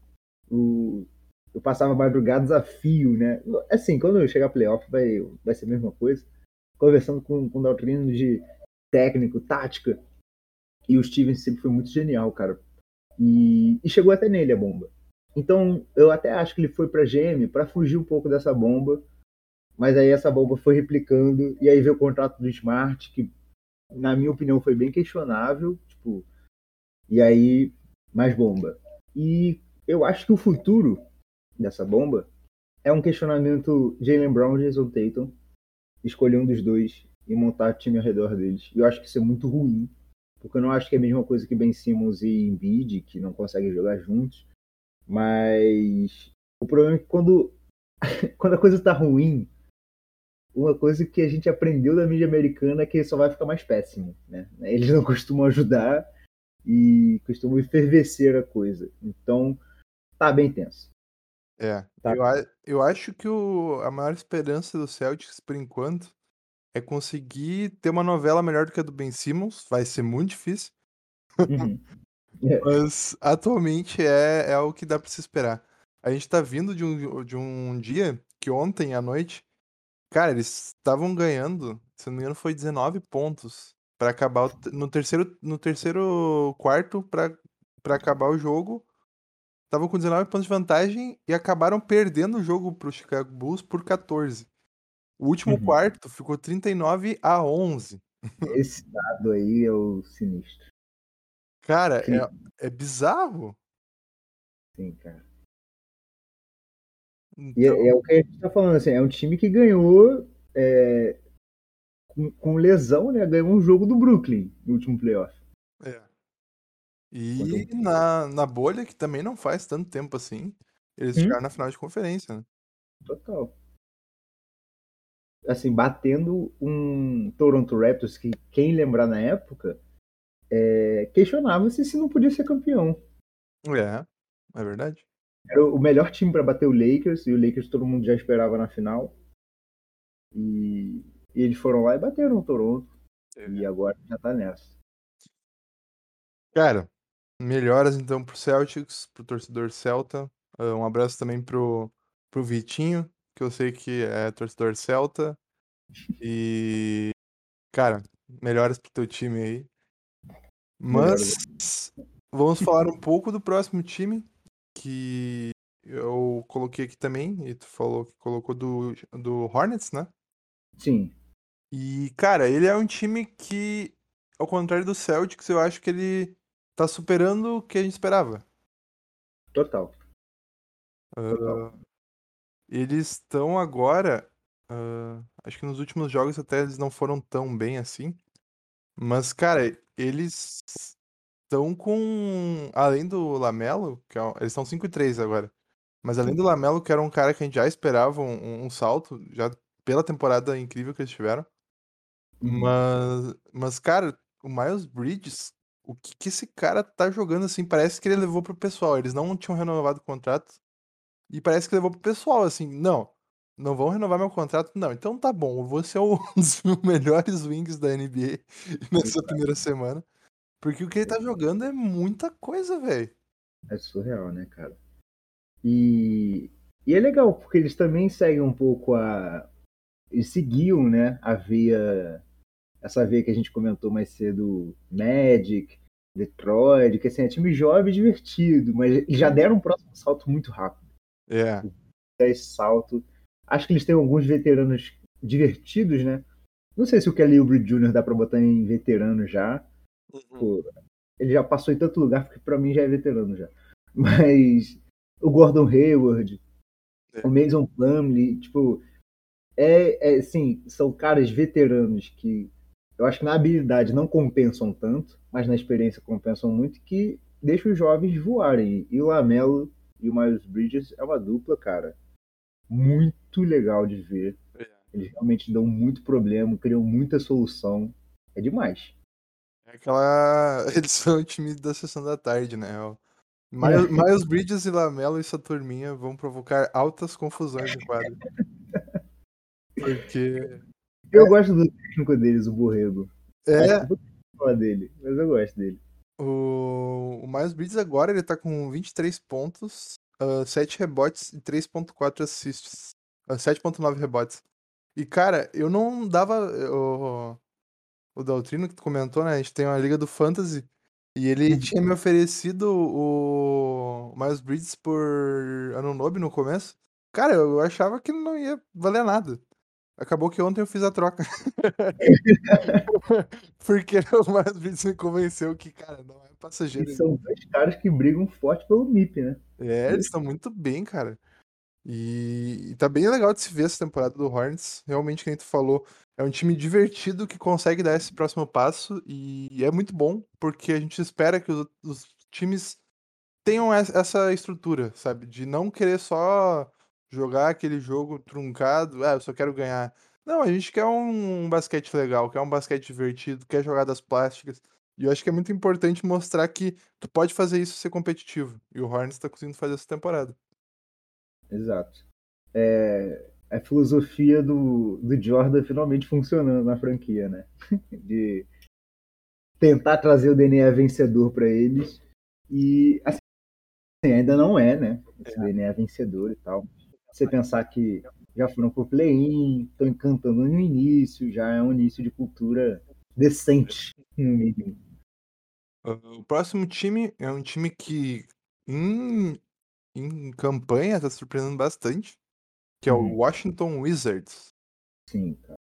O, eu passava madrugadas a fio, né? Assim, quando eu chegar playoff vai, vai ser a mesma coisa. Conversando com, com o Daltrino de técnico, tática. E o Stevens sempre foi muito genial, cara. E, e chegou até nele a bomba. Então, eu até acho que ele foi pra GM para fugir um pouco dessa bomba. Mas aí essa bomba foi replicando. E aí veio o contrato do Smart, que, na minha opinião, foi bem questionável. Tipo, e aí, mais bomba. E eu acho que o futuro dessa bomba é um questionamento Jalen Brown e Jason Tatum. Escolher um dos dois e montar time ao redor deles. Eu acho que isso é muito ruim. Porque eu não acho que é a mesma coisa que Ben Simmons e Embiid, que não conseguem jogar juntos. Mas o problema é que quando, quando a coisa tá ruim, uma coisa que a gente aprendeu da mídia americana é que só vai ficar mais péssimo. Né? Eles não costumam ajudar e costumam enfervecer a coisa. Então, tá bem tenso. É. Tá. Eu, a- eu acho que o, a maior esperança do Celtics, por enquanto, é conseguir ter uma novela melhor do que a do Ben Simmons. Vai ser muito difícil. Uhum. É, Mas atualmente é, é o que dá pra se esperar. A gente tá vindo de um, de um dia que ontem à noite, cara, eles estavam ganhando, se não me engano, foi 19 pontos pra acabar o no terceiro, no terceiro quarto pra para acabar o jogo. Estavam com 19 pontos de vantagem e acabaram perdendo o jogo pro Chicago Bulls por 14. O último Uhum. quarto ficou 39 a 11. esse dado aí é o sinistro. Cara, é, é bizarro. Sim, cara. E Então, é, é o que a gente tá falando, assim, é um time que ganhou é, com, com lesão, né? Ganhou um jogo do Brooklyn no último playoff. É. E na, na bolha, que também não faz tanto tempo assim, eles Hum. chegaram na final de conferência, né? Total. Assim, batendo um Toronto Raptors que, quem lembrar na época, é, questionava-se se não podia ser campeão. É, é verdade. Era o melhor time para bater o Lakers, e o Lakers todo mundo já esperava na final. E, e eles foram lá e bateram o Toronto. E agora já tá nessa. Cara, melhoras então pro Celtics, pro torcedor Celta. Ah, Um abraço também pro, pro Vitinho, que eu sei que é torcedor Celta. E, cara, melhoras pro teu time aí. Mas vamos falar um pouco do próximo time, que eu coloquei aqui também, e tu falou que colocou do, do Hornets, né? Sim, E, cara, ele é um time que, ao contrário do Celtics, eu acho que ele tá superando o que a gente esperava. total. Ah, eles estão agora. ah, acho que nos últimos jogos até eles não foram tão bem assim. Mas, cara, eles estão com. Além do Lamelo, que é um- eles estão 5 e 3 agora. Mas além do Lamelo, que era um cara que a gente já esperava um, um salto, já pela temporada incrível que eles tiveram. Uhum. Mas, mas, cara, o Miles Bridges, o que, que esse cara tá jogando assim? Parece que ele levou pro pessoal. Eles não tinham renovado o contrato. E parece que levou pro pessoal, assim, não. Não vão renovar meu contrato? Não, então tá bom. Eu vou ser um dos melhores wings da NBA nessa primeira semana. Porque o que ele tá jogando é muita coisa, velho. É surreal, né, cara? E, e é legal, porque eles também seguem um pouco a, eles seguiam, né, a veia, essa veia que a gente comentou mais cedo, Magic, Detroit, que assim, é time jovem e divertido, mas já deram um próximo salto muito rápido. É. 10 salto. Acho que eles têm alguns veteranos divertidos, né? Não sei se o Kelly Oubre Jr. dá pra botar em veterano já. Uhum. Pô, ele já passou em tanto lugar que pra mim já é veterano já. Mas o Gordon Hayward, É. o Mason Plumlee, tipo, é, é assim, são caras veteranos que eu acho que na habilidade não compensam tanto, mas na experiência compensam muito, que deixam os jovens voarem. E o Lamelo e o Miles Bridges é uma dupla, cara, muito legal de ver. É. Eles realmente dão muito problema, criam muita solução. É demais. É aquela. Eles são o time da sessão da tarde, né? O Miles, Miles Bridges e Lamelo e sua turminha vão provocar altas confusões no quadro. Porque. Eu gosto do técnico deles, o Borrego. É, eu dele, mas eu gosto dele. o, o Miles Bridges agora ele tá com 23 pontos, ah, 7 rebotes e 3.4 assists. ah, 7.9 rebotes. E, cara, eu não dava. O, o Daltrino que tu comentou, né? A gente tem uma liga do Fantasy. E ele Uhum. tinha me oferecido o Miles Bridges por Anunobi no começo. Cara, eu achava que não ia valer nada. Acabou que ontem eu fiz a troca. Porque o Miles Bridges me convenceu que, cara, não é passageiro. E são dois caras que brigam forte pelo MIP, né? É, eles estão muito bem, cara. E, e tá bem legal de se ver essa temporada do Hornets. Realmente, que nem tu falou, é um time divertido que consegue dar esse próximo passo e é muito bom, porque a gente espera que os, os times tenham es- essa estrutura, sabe? De não querer só jogar aquele jogo truncado, ah, eu só quero ganhar. Não, a gente quer um, basquete legal, quer um basquete divertido, quer jogadas plásticas. E eu acho que é muito importante mostrar que tu pode fazer isso ser competitivo. E o Hornets tá conseguindo fazer essa temporada. Exato. É, a filosofia do, do Jordan finalmente funcionando na franquia, né? De tentar trazer o DNA vencedor para eles. E assim, ainda não é, né? Esse DNA vencedor e tal. Você pensar que já foram pro play-in, estão encantando no início, já é um início de cultura decente, no mínimo. Uh, O próximo time é um time que em, em campanha tá surpreendendo bastante, que é o Uhum. Washington Wizards. Sim, cara.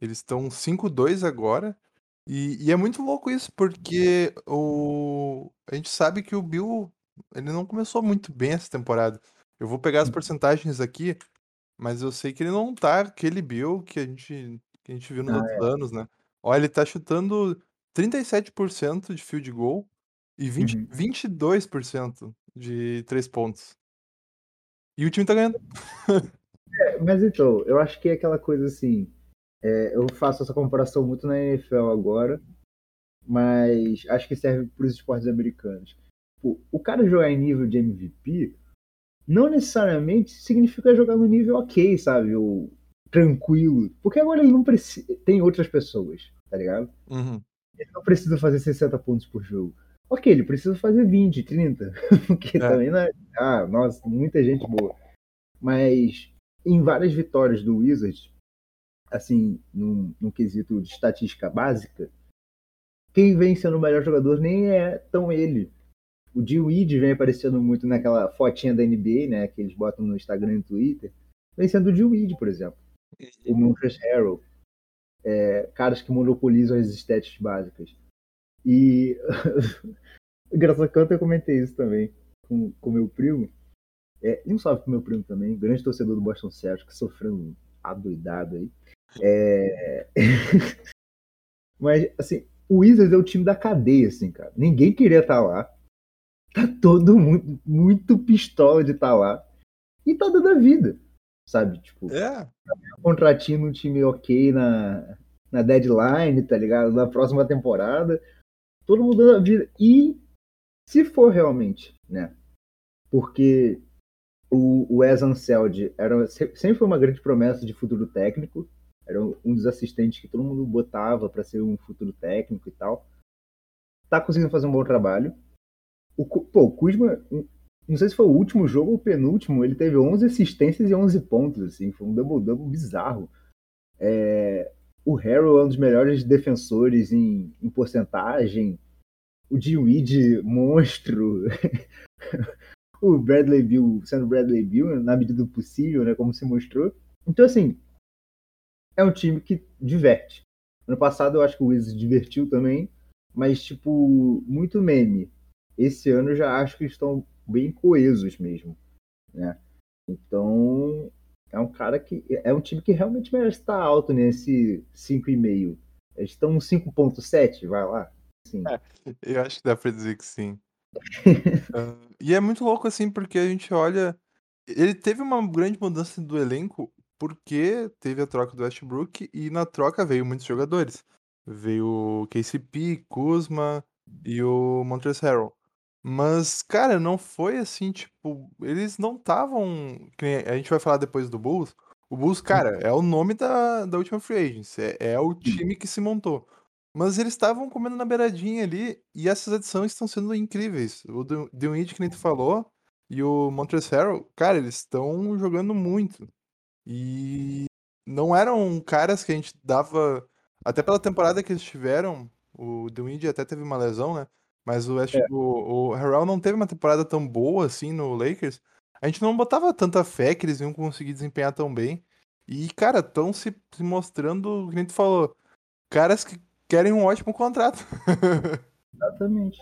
Eles estão 5-2 agora. E, e é muito louco isso, porque o, a gente sabe que o Bill ele não começou muito bem essa temporada. Eu vou pegar as Uhum. porcentagens aqui, mas eu sei que ele não tá aquele Bill que a gente, que a gente viu nos Ah, outros anos, né? Ó, ele tá chutando 37% de field goal e 20, Uhum. 22% de três pontos. E o time tá ganhando. Mas então, eu acho que é aquela coisa assim. é, eu faço essa comparação muito na NFL agora, mas acho que serve para os esportes americanos. Pô, o cara jogar em nível de MVP não necessariamente significa jogar no nível ok, sabe? Ou tranquilo. Porque agora ele não precisa. Tem outras pessoas, tá ligado? Uhum. Ele não precisa fazer 60 pontos por jogo. Ok, ele precisa fazer 20, 30. Porque É. também não é. Ah, nossa, muita gente boa. Mas em várias vitórias do Wizards, assim, num, num quesito de estatística básica, quem vem sendo o melhor jogador nem é tão ele. O. Weed vem aparecendo muito naquela fotinha da NBA, né? Que eles botam no Instagram e no Twitter. Vem sendo o. Weed, por exemplo. O Montrezl Harrell. É, caras que monopolizam as estéticas básicas. E engraçado que ontem eu comentei isso também com o meu primo. É, e um salve pro meu primo também, grande torcedor do Boston Celtics, sofrendo adoidado aí. É... Mas, assim, o Wizards é o time da cadeia, assim, cara. Ninguém queria estar lá. Tá todo mundo muito pistola de estar lá. E tá dando a vida, sabe? Tipo, É, contratinho num time ok na, na deadline, tá ligado? Na próxima temporada. Todo mundo dando a vida. E se for realmente, né? Porque o, o Wes Anseld era, se- sempre foi uma grande promessa de futuro técnico. Era um dos assistentes que todo mundo botava para ser um futuro técnico e tal. Tá conseguindo fazer um bom trabalho. O, pô, o Kuzma, não sei se foi o último jogo ou o penúltimo, ele teve 11 assistências e 11 pontos, assim, foi um double-double bizarro. É, o Harrell é um dos melhores defensores em, em porcentagem, o Dinwiddie, monstro, o Bradley Bill sendo Bradley Bill, na medida do possível, né, como se mostrou. Então, assim, é um time que diverte. Ano passado eu acho que o Wizards divertiu também, mas, tipo, muito meme. Esse ano eu já acho que estão bem coesos mesmo, né? Então, é um cara que é um time que realmente merece estar alto nesse 5,5. Eles estão 5.7, vai lá. Sim. É, eu acho que dá pra dizer que sim. uh, e é muito louco assim, porque a gente olha. Ele teve uma grande mudança do elenco porque teve a troca do Westbrook e na troca veio muitos jogadores. Veio o KCP, Kuzma e o Montrezl Harrell. Mas, cara, não foi assim, tipo, eles não estavam. A gente vai falar depois do Bulls. O Bulls, cara, é o nome da, da última free agency. É, é o time que se montou. Mas eles estavam comendo na beiradinha ali, e essas edições estão sendo incríveis. O Dewey, que nem tu falou, e o Harrell, cara, eles estão jogando muito. E não eram caras que a gente dava. Até pela temporada que eles tiveram, o Dewey até teve uma lesão, né? Mas o, West, é. o, o Harrell não teve uma temporada tão boa assim no Lakers. A gente não botava tanta fé que eles iam conseguir desempenhar tão bem. E, cara, estão se, se mostrando, como tu falou, caras que querem um ótimo contrato. Exatamente.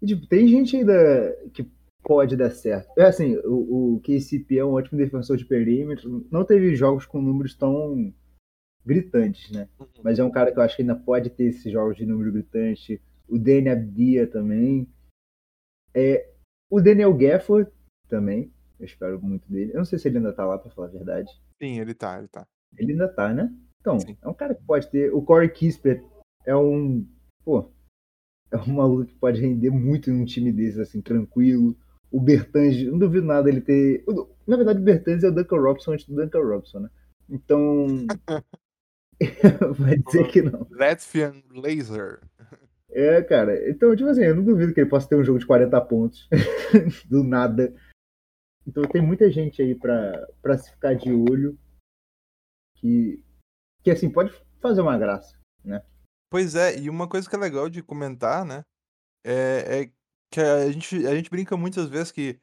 E, tipo, tem gente ainda que pode dar certo. É assim, o, o KCP é um ótimo defensor de perímetro. Não teve jogos com números tão gritantes, né? Uhum. Mas é um cara que eu acho que ainda pode ter esses jogos de número gritante o Daniel Abdia também. É, o Daniel Gafford também. Eu espero muito dele. Eu não sei se ele ainda tá lá, pra falar a verdade. Sim, ele tá, ele tá. Ele ainda tá, né? Então, Sim. é um cara que pode ter. O Corey Kisper é um. Pô, é um maluco que pode render muito num time desse, assim, tranquilo. O Bertange, não duvido nada ele ter. Na verdade, o Bertange é o Duncan Robson antes do Duncan Robson, né? Então. vai dizer que não. Latvian Laser. É, cara. Então, tipo assim, eu não duvido que ele possa ter um jogo de 40 pontos. do nada. Então tem muita gente aí pra, pra se ficar de olho. Que, que assim, pode fazer uma graça, né? Pois é, e uma coisa que é legal de comentar, né? É, é que a gente, a gente brinca muitas vezes que.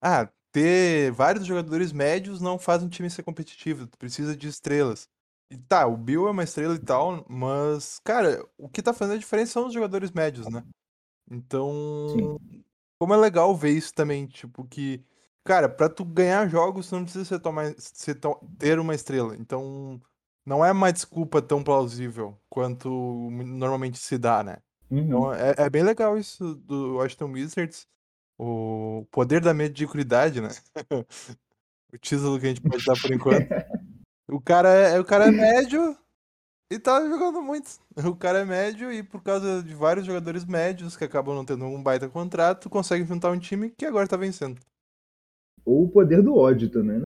Ah, ter vários jogadores médios não faz um time ser competitivo. Tu precisa de estrelas. E tá, o Bill é uma estrela e tal, mas, cara, o que tá fazendo a diferença são os jogadores médios, né? Então, Sim. como é legal ver isso também, tipo, que, cara, pra tu ganhar jogos, tu não precisa ser tomar, ser ter uma estrela. Então, não é uma desculpa tão plausível quanto normalmente se dá, né? Então, uhum. Então, é, é bem legal isso do Washington Wizards, o poder da mediocridade, né? o título que a gente pode dar por enquanto. O cara é, o cara é médio e tá jogando muito. O cara é médio e por causa de vários jogadores médios que acabam não tendo um baita contrato, consegue juntar um time que agora tá vencendo. Ou o poder do ódio também, né?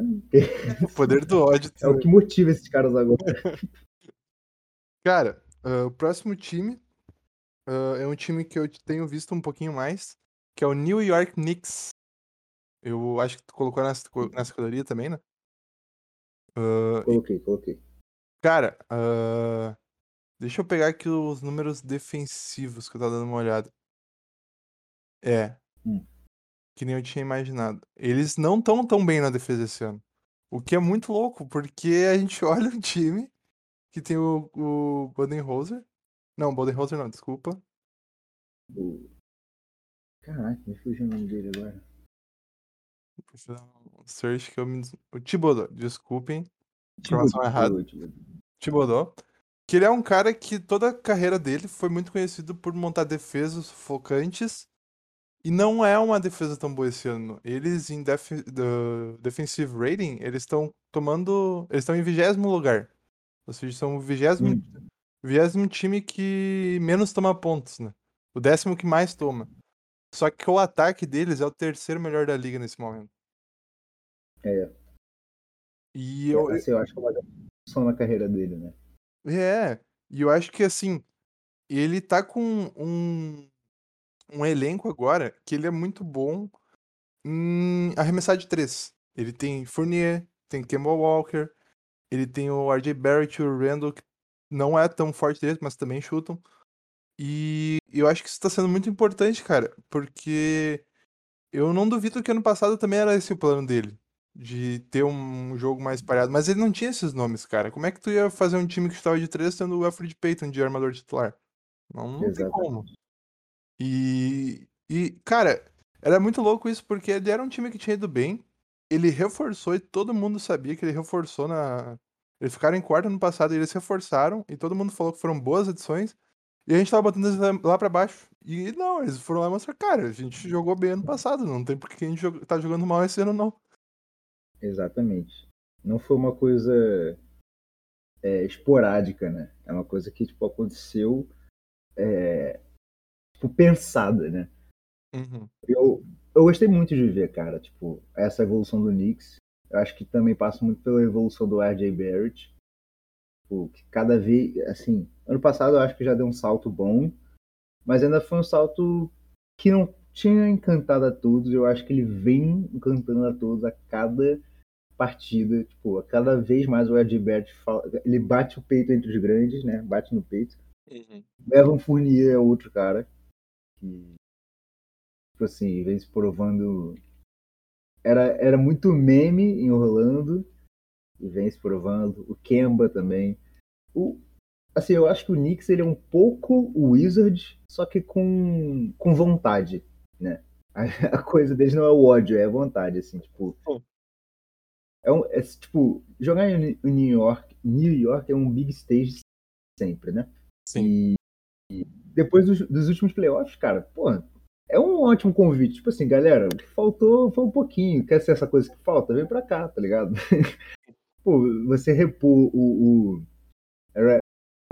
O poder do ódio. é o que motiva esses caras agora. Cara, uh, o próximo time uh, é um time que eu tenho visto um pouquinho mais, que é o New York Knicks. Eu acho que tu colocou nessa, nessa categoria também, né? Uh, coloquei, coloquei. Cara, uh, deixa eu pegar aqui os números defensivos que eu tava dando uma olhada. É. Hum. Que nem eu tinha imaginado. Eles não estão tão bem na defesa esse ano. O que é muito louco, porque a gente olha um time que tem o, o Bodenholzer. Não, Bodenholzer não, desculpa. Caraca, me fugiu o nome dele agora. Deixa eu dar um search que eu me. O Tibodó, desculpem. Informação errada. Tibodó. Que ele é um cara que toda a carreira dele foi muito conhecido por montar defesas focantes. E não é uma defesa tão boa esse ano. Eles em def, defensive rating, eles estão tomando. Eles estão em vigésimo lugar. Ou seja, são o vigésimo, hum. vigésimo time que menos toma pontos, né? O décimo que mais toma. Só que o ataque deles é o terceiro melhor da liga nesse momento. É. E eu, é, assim, eu acho que é uma função na carreira dele, né? É, e eu acho que assim, ele tá com um, um elenco agora que ele é muito bom em arremessar de três. Ele tem Fournier, tem Kemba Walker, ele tem o RJ Barrett e o Randall, que não é tão forte deles, mas também chutam. E eu acho que isso tá sendo muito importante, cara, porque eu não duvido que ano passado também era esse o plano dele, de ter um jogo mais pareado, mas ele não tinha esses nomes, cara. Como é que tu ia fazer um time que chutava de três tendo o Alfred Payton de armador titular? Não, não tem como. E, e, cara, era muito louco isso, porque ele era um time que tinha ido bem, ele reforçou e todo mundo sabia que ele reforçou na. Eles ficaram em quarto no passado e eles reforçaram, e todo mundo falou que foram boas adições. E a gente tava botando eles lá pra baixo. E não, eles foram lá e mostraram, cara, a gente jogou bem ano passado, não tem porque a gente jog... tá jogando mal esse ano, não. Exatamente. Não foi uma coisa é, esporádica, né? É uma coisa que, tipo, aconteceu é, tipo, pensada, né? Uhum. Eu, eu gostei muito de ver, cara, tipo, essa evolução do Knicks. Eu acho que também passa muito pela evolução do RJ Barrett. Tipo, que cada vez, assim, ano passado eu acho que já deu um salto bom, mas ainda foi um salto que não tinha encantado a todos. Eu acho que ele vem encantando a todos a cada partida. Tipo, a cada vez mais o RJ Barrett fala, ele bate o peito entre os grandes, né? Bate no peito. Uhum. Evan Fournier é outro cara que tipo assim, vem se provando. Era, era muito meme em Orlando e vem se provando. O Kemba também. O, assim, eu acho que o Knicks ele é um pouco o Wizard, só que com, com vontade, né? A, a coisa deles não é o ódio, é a vontade, assim, tipo. É, um, é tipo, jogar em New York, New York é um big stage sempre, né? Sim. E, e depois dos, dos últimos playoffs, cara, pô, é um ótimo convite. Tipo assim, galera, o que faltou foi um pouquinho. Quer ser essa coisa que falta? Vem pra cá, tá ligado? Pô, você repor o, o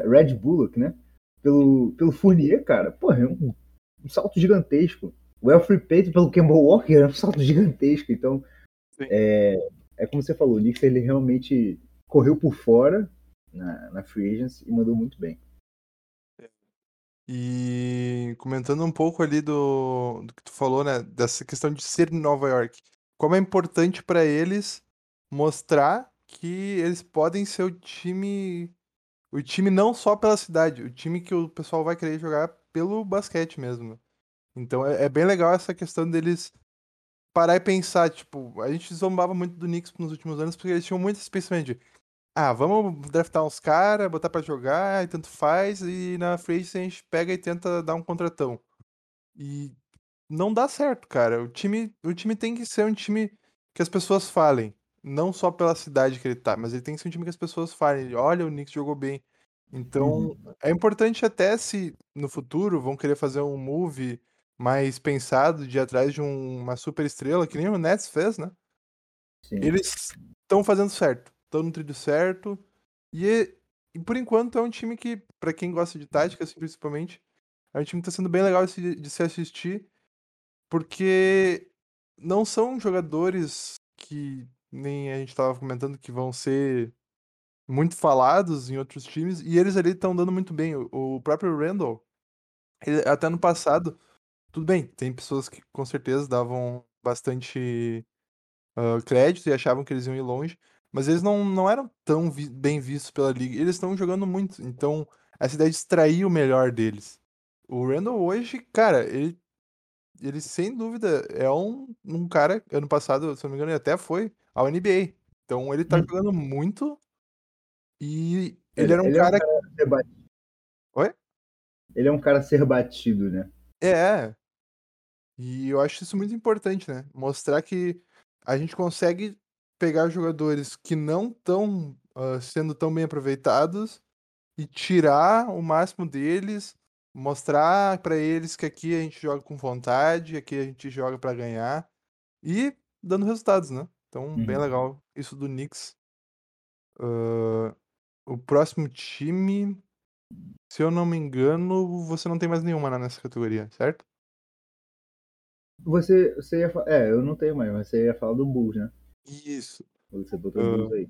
Red Bullock, né? Pelo, pelo Fournier, cara, pô, é um, um salto gigantesco. O Alfred Payton pelo Campbell Walker é um salto gigantesco. Então, é, é como você falou, o Knicks ele realmente correu por fora na, na Free Agency e mandou muito bem. E comentando um pouco ali do, do que tu falou, né, dessa questão de ser em Nova York, como é importante para eles mostrar que eles podem ser o time, o time não só pela cidade, o time que o pessoal vai querer jogar pelo basquete mesmo. Então é, é bem legal essa questão deles parar e pensar, tipo, a gente zombava muito do Knicks nos últimos anos porque eles tinham muito esse pensamento de ah, vamos draftar uns caras, botar pra jogar, e tanto faz, e na free a gente pega e tenta dar um contratão. E não dá certo, cara. O time, o time tem que ser um time que as pessoas falem. Não só pela cidade que ele tá, mas ele tem que ser um time que as pessoas falem. Olha, o Knicks jogou bem. Então, uhum. é importante até se no futuro vão querer fazer um move mais pensado de ir atrás de um, uma super estrela, que nem o Nets fez, né? Sim. Eles estão fazendo certo estão no trilho certo. E, e, por enquanto é um time que, para quem gosta de tática, assim, principalmente, é um time que tá sendo bem legal de, de se assistir, porque não são jogadores que nem a gente tava comentando que vão ser muito falados em outros times, e eles ali estão dando muito bem. O, o próprio Randall, ele, até no passado, tudo bem, tem pessoas que com certeza davam bastante uh, crédito e achavam que eles iam ir longe, mas eles não, não eram tão vi bem vistos pela liga. Eles estão jogando muito. Então, essa ideia de extrair o melhor deles. O Randall hoje, cara, ele, ele sem dúvida é um, um cara. Ano passado, se não me engano, ele até foi ao NBA. Então ele tá hum. jogando muito. E ele, ele era um ele cara. É um cara Oi? Ele é um cara a ser batido, né? É. E eu acho isso muito importante, né? Mostrar que a gente consegue pegar jogadores que não estão uh, sendo tão bem aproveitados e tirar o máximo deles, mostrar para eles que aqui a gente joga com vontade, aqui a gente joga para ganhar e dando resultados, né? Então, uhum. bem legal isso do Knicks. Uh, o próximo time, se eu não me engano, você não tem mais nenhuma né, nessa categoria, certo? Você, você ia É, eu não tenho mais, mas você ia falar do Bulls, né? Isso. Você botou o Bulls aí.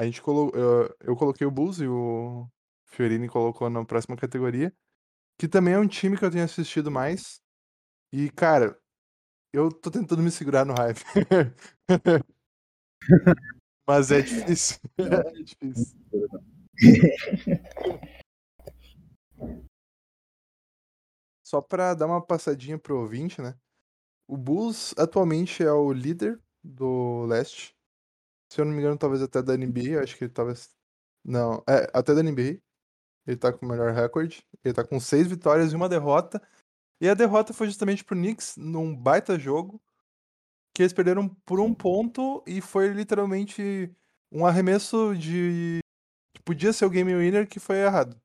A gente colo... eu, eu coloquei o Bulls e o Fiorini colocou na próxima categoria. Que também é um time que eu tenho assistido mais. E, cara, Eu tô tentando me segurar no hype. Mas é difícil. É difícil. Só pra dar uma passadinha pro ouvinte, né? O Bulls atualmente é o líder do leste. Se eu não me engano, talvez até da NBA. Acho que ele talvez. Não, é, até da NBA. Ele tá com o melhor recorde. Ele tá com seis vitórias e uma derrota. E a derrota foi justamente pro Knicks num baita jogo. Que eles perderam por um ponto e foi literalmente um arremesso de. podia ser o game winner que foi errado.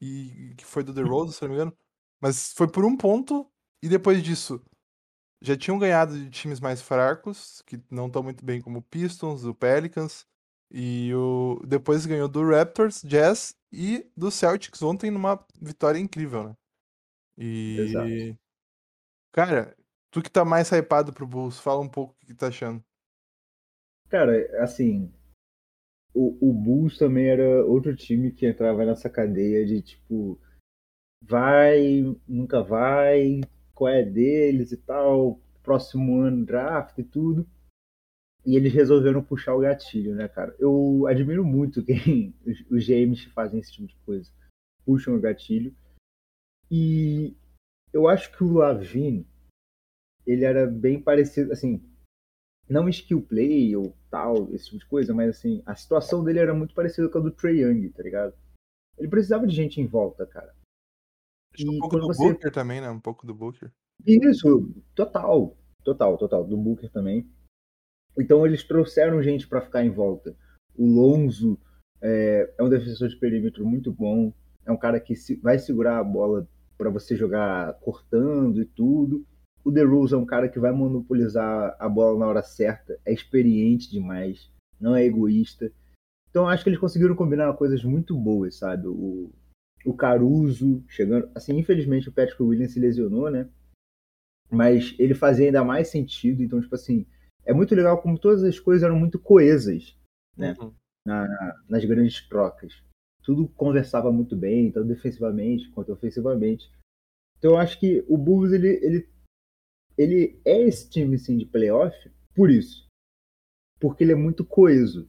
E que foi do The Rose, se não me engano. Mas foi por um ponto. E depois disso, já tinham ganhado de times mais fracos, que não estão muito bem, como o Pistons, o Pelicans. E o depois ganhou do Raptors, Jazz e do Celtics ontem numa vitória incrível, né? E. Exato. Cara, tu que tá mais hypado pro Bulls, fala um pouco o que tá achando. Cara, assim, o, o Bulls também era outro time que entrava nessa cadeia de tipo, vai, nunca vai, qual é deles e tal, próximo ano draft e tudo. E eles resolveram puxar o gatilho, né, cara? Eu admiro muito quem os, GMs fazem esse tipo de coisa. Puxam o gatilho. E eu acho que o Lavine, ele era bem parecido, assim, não skill play ou tal, esse tipo de coisa, mas assim, a situação dele era muito parecida com a do Trey Young, tá ligado? Ele precisava de gente em volta, cara. Acho que um pouco do você- Booker também, né? Um pouco do Booker. Isso, total, total, total, do Booker também. Então eles trouxeram gente pra ficar em volta. O Lonzo é, é um defensor de perímetro muito bom, é um cara que se- vai segurar a bola pra você jogar cortando e tudo. O DeRozan é um cara que vai monopolizar a bola na hora certa, é experiente demais, não é egoísta. Então acho que eles conseguiram combinar coisas muito boas, sabe? O, o Caruso chegando, assim, infelizmente o Patrick Williams se lesionou, né? mas ele fazia ainda mais sentido. Então, tipo assim, é muito legal como todas as coisas eram muito coesas Né? Uhum. nas grandes trocas. Tudo conversava muito bem, tanto defensivamente quanto ofensivamente. Então, eu acho que o Bulls ele, ele, ele é esse time assim, de playoff por isso. Porque ele é muito coeso.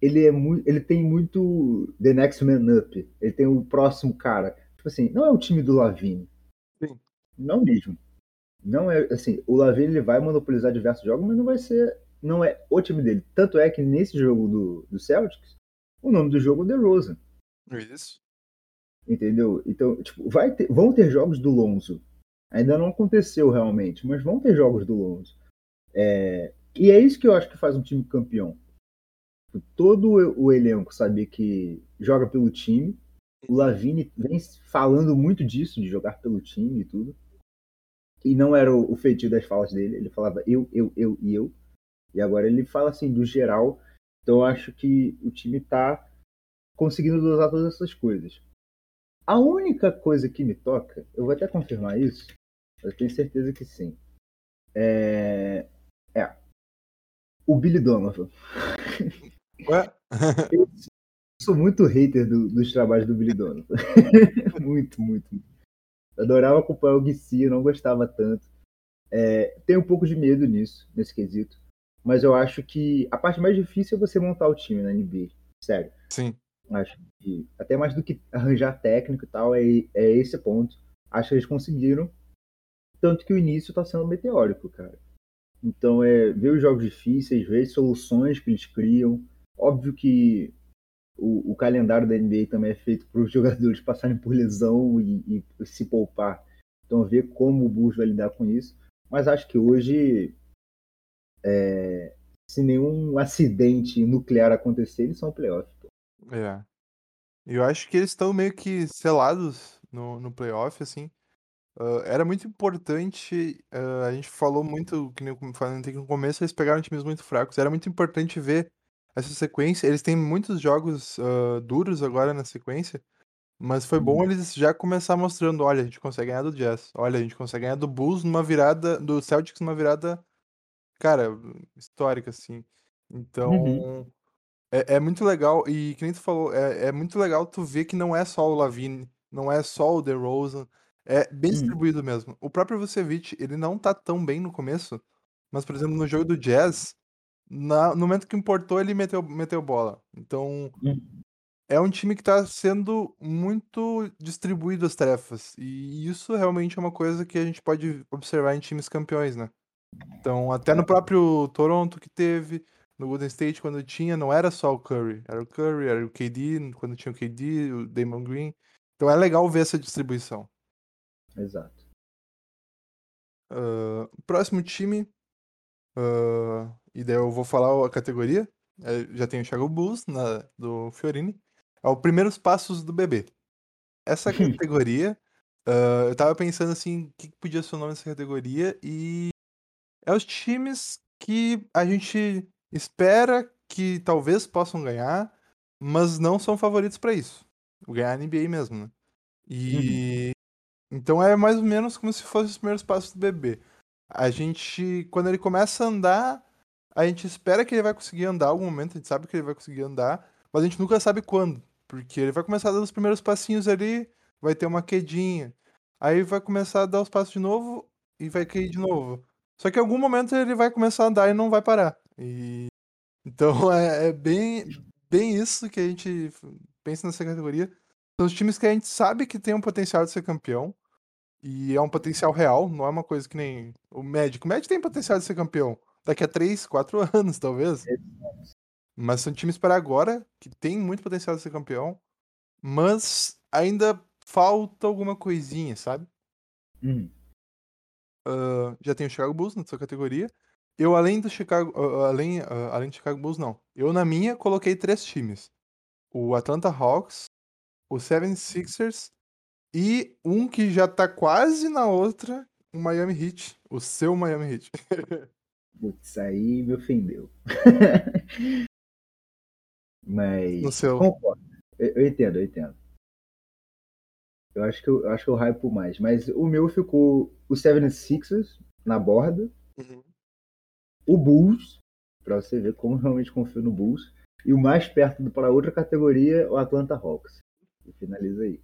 Ele, é muito, ele tem muito the next man up. Ele tem o próximo cara. Tipo assim, não é o time do Lavine. Sim. Não mesmo. Não é assim, o Lavine ele vai monopolizar diversos jogos, mas não vai ser, não é o time dele. Tanto é que nesse jogo do, do Celtics, o nome do jogo é DeRozan, Isso. entendeu? Então, tipo, vai ter, vão ter jogos do Lonzo. Ainda não aconteceu realmente, mas vão ter jogos do Lonzo. É, e é isso que eu acho que faz um time campeão. Todo o elenco saber que joga pelo time. O Lavine vem falando muito disso, de jogar pelo time e tudo. E não era o, o feitio das falas dele. Ele falava eu, eu, eu e eu. E agora ele fala assim, do geral. Então eu acho que o time tá conseguindo dosar todas essas coisas. A única coisa que me toca, eu vou até confirmar isso, eu tenho certeza que sim. É, é o Billy Donovan. Eu sou muito hater do- dos trabalhos do Billy Donovan. muito, muito. Adorava acompanhar o Guici, eu não gostava tanto. É, tenho um pouco de medo nisso, nesse quesito. Mas eu acho que a parte mais difícil é você montar o time na NBA. Sério. Sim. Acho que até mais do que arranjar técnico e tal, é, é esse ponto. Acho que eles conseguiram. Tanto que o início tá sendo meteórico, cara. Então é ver os jogos difíceis, ver as soluções que eles criam. Óbvio que o, o calendário da NBA também é feito para os jogadores passarem por lesão e, e se poupar. Então ver como o Bulls vai lidar com isso. Mas acho que hoje, é, se nenhum acidente nuclear acontecer, eles são playoff. pô. É. Eu acho que eles estão meio que selados no, no playoff, assim. Ah, era muito importante, ah, a gente falou muito, que nem eu falei no começo, eles pegaram times muito fracos. Era muito importante ver essa sequência. Eles têm muitos jogos ah, duros agora na sequência, mas foi bom eles já começar mostrando, olha, a gente consegue ganhar do Jazz, olha, a gente consegue ganhar do Bulls numa virada, do Celtics numa virada, cara, histórica, assim. Então, Uhum. é, é muito legal, e que nem tu falou, é, é muito legal tu ver que não é só o Lavine, não é só o DeRozan, É bem Hum. distribuído mesmo. O próprio Vucevic, ele não tá tão bem no começo, mas, por exemplo, no jogo do Jazz, na- no momento que importou, ele meteu, meteu bola. Então, Hum. é um time que tá sendo muito distribuído as tarefas. E isso realmente é uma coisa que a gente pode observar em times campeões, né? Então, até no próprio Toronto que teve, no Golden State, quando tinha, não era só o Curry. Era o Curry, era o KD, quando tinha o KD, o Damon Green. Então é legal ver essa distribuição. Exato. Ah, próximo time. ah, e daí eu vou falar a categoria. É, já tem o Chicago Bulls na, do Fiorini. É o Primeiros Passos do Bebê. Essa categoria, ah, eu tava pensando assim, o que podia ser o nome dessa categoria, e é os times que a gente espera que talvez possam ganhar, mas não são favoritos pra isso. Ganhar a NBA mesmo, né? E então é mais ou menos como se fossem os primeiros passos do bebê. A gente, quando ele começa a andar, a gente espera que ele vai conseguir andar algum momento, a gente sabe que ele vai conseguir andar, mas a gente nunca sabe quando, porque ele vai começar a dar os primeiros passinhos ali, vai ter uma quedinha, aí vai começar a dar os passos de novo e vai cair de novo. Só que em algum momento ele vai começar a andar e não vai parar. E então é, é bem, bem isso que a gente pensa nessa categoria. São os times que a gente sabe que tem um potencial de ser campeão. E é um potencial real, não é uma coisa que nem o médico. O médico tem potencial de ser campeão daqui a 3, 4 anos, talvez. Mas são times para agora que tem muito potencial de ser campeão, mas ainda falta alguma coisinha, sabe? Ah, já tem o Chicago Bulls na sua categoria. Eu, além do Chicago. ah, além, ah, além do Chicago Bulls, não. Eu, na minha, coloquei três times: o Atlanta Hawks, o 76ers e um que já tá quase na outra, o Miami Heat. O seu Miami Heat. Putz, aí me ofendeu. Mas. No seu. Concordo. Eu, eu entendo, eu entendo. Eu acho que eu, eu acho que eu hypo mais. Mas o meu ficou o 76ers na borda, Uhum. o Bulls, pra você ver como eu realmente confio no Bulls, e o mais perto para outra categoria, o Atlanta Hawks. E finaliza aí.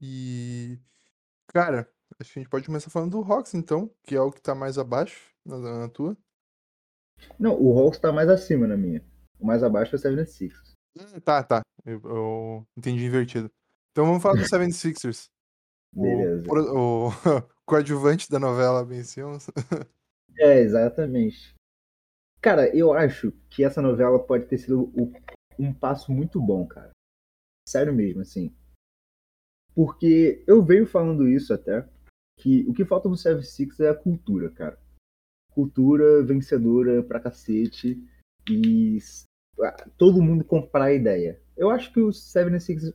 E. Cara, acho que a gente pode começar falando do Hawks, então, que é o que tá mais abaixo na, na tua. Não, o Hawks tá mais acima na minha. O mais abaixo é o 76ers. Hum, Tá, tá. Eu, eu entendi invertido. Então vamos falar do 76ers. Beleza. O, pro- o coadjuvante da novela Ben Simmons. É, exatamente. Cara, eu acho que essa novela pode ter sido o- um passo muito bom, cara. Sério mesmo, assim. Porque eu venho falando isso até, que o que falta no 76 é a cultura, cara. Cultura vencedora pra cacete e todo mundo comprar a ideia. Eu acho que o 76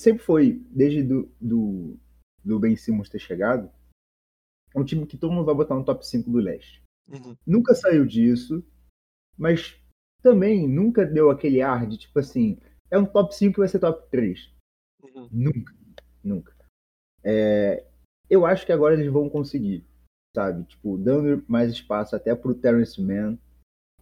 sempre foi, desde do, do, do Ben Simmons ter chegado, é um time que todo mundo vai botar no top 5 do leste nunca saiu disso, mas também nunca deu aquele ar de tipo assim, é um top 5 que vai ser top 3. Nunca, nunca. É, eu acho que agora eles vão conseguir, sabe? Tipo, dando mais espaço até pro Terrence Mann.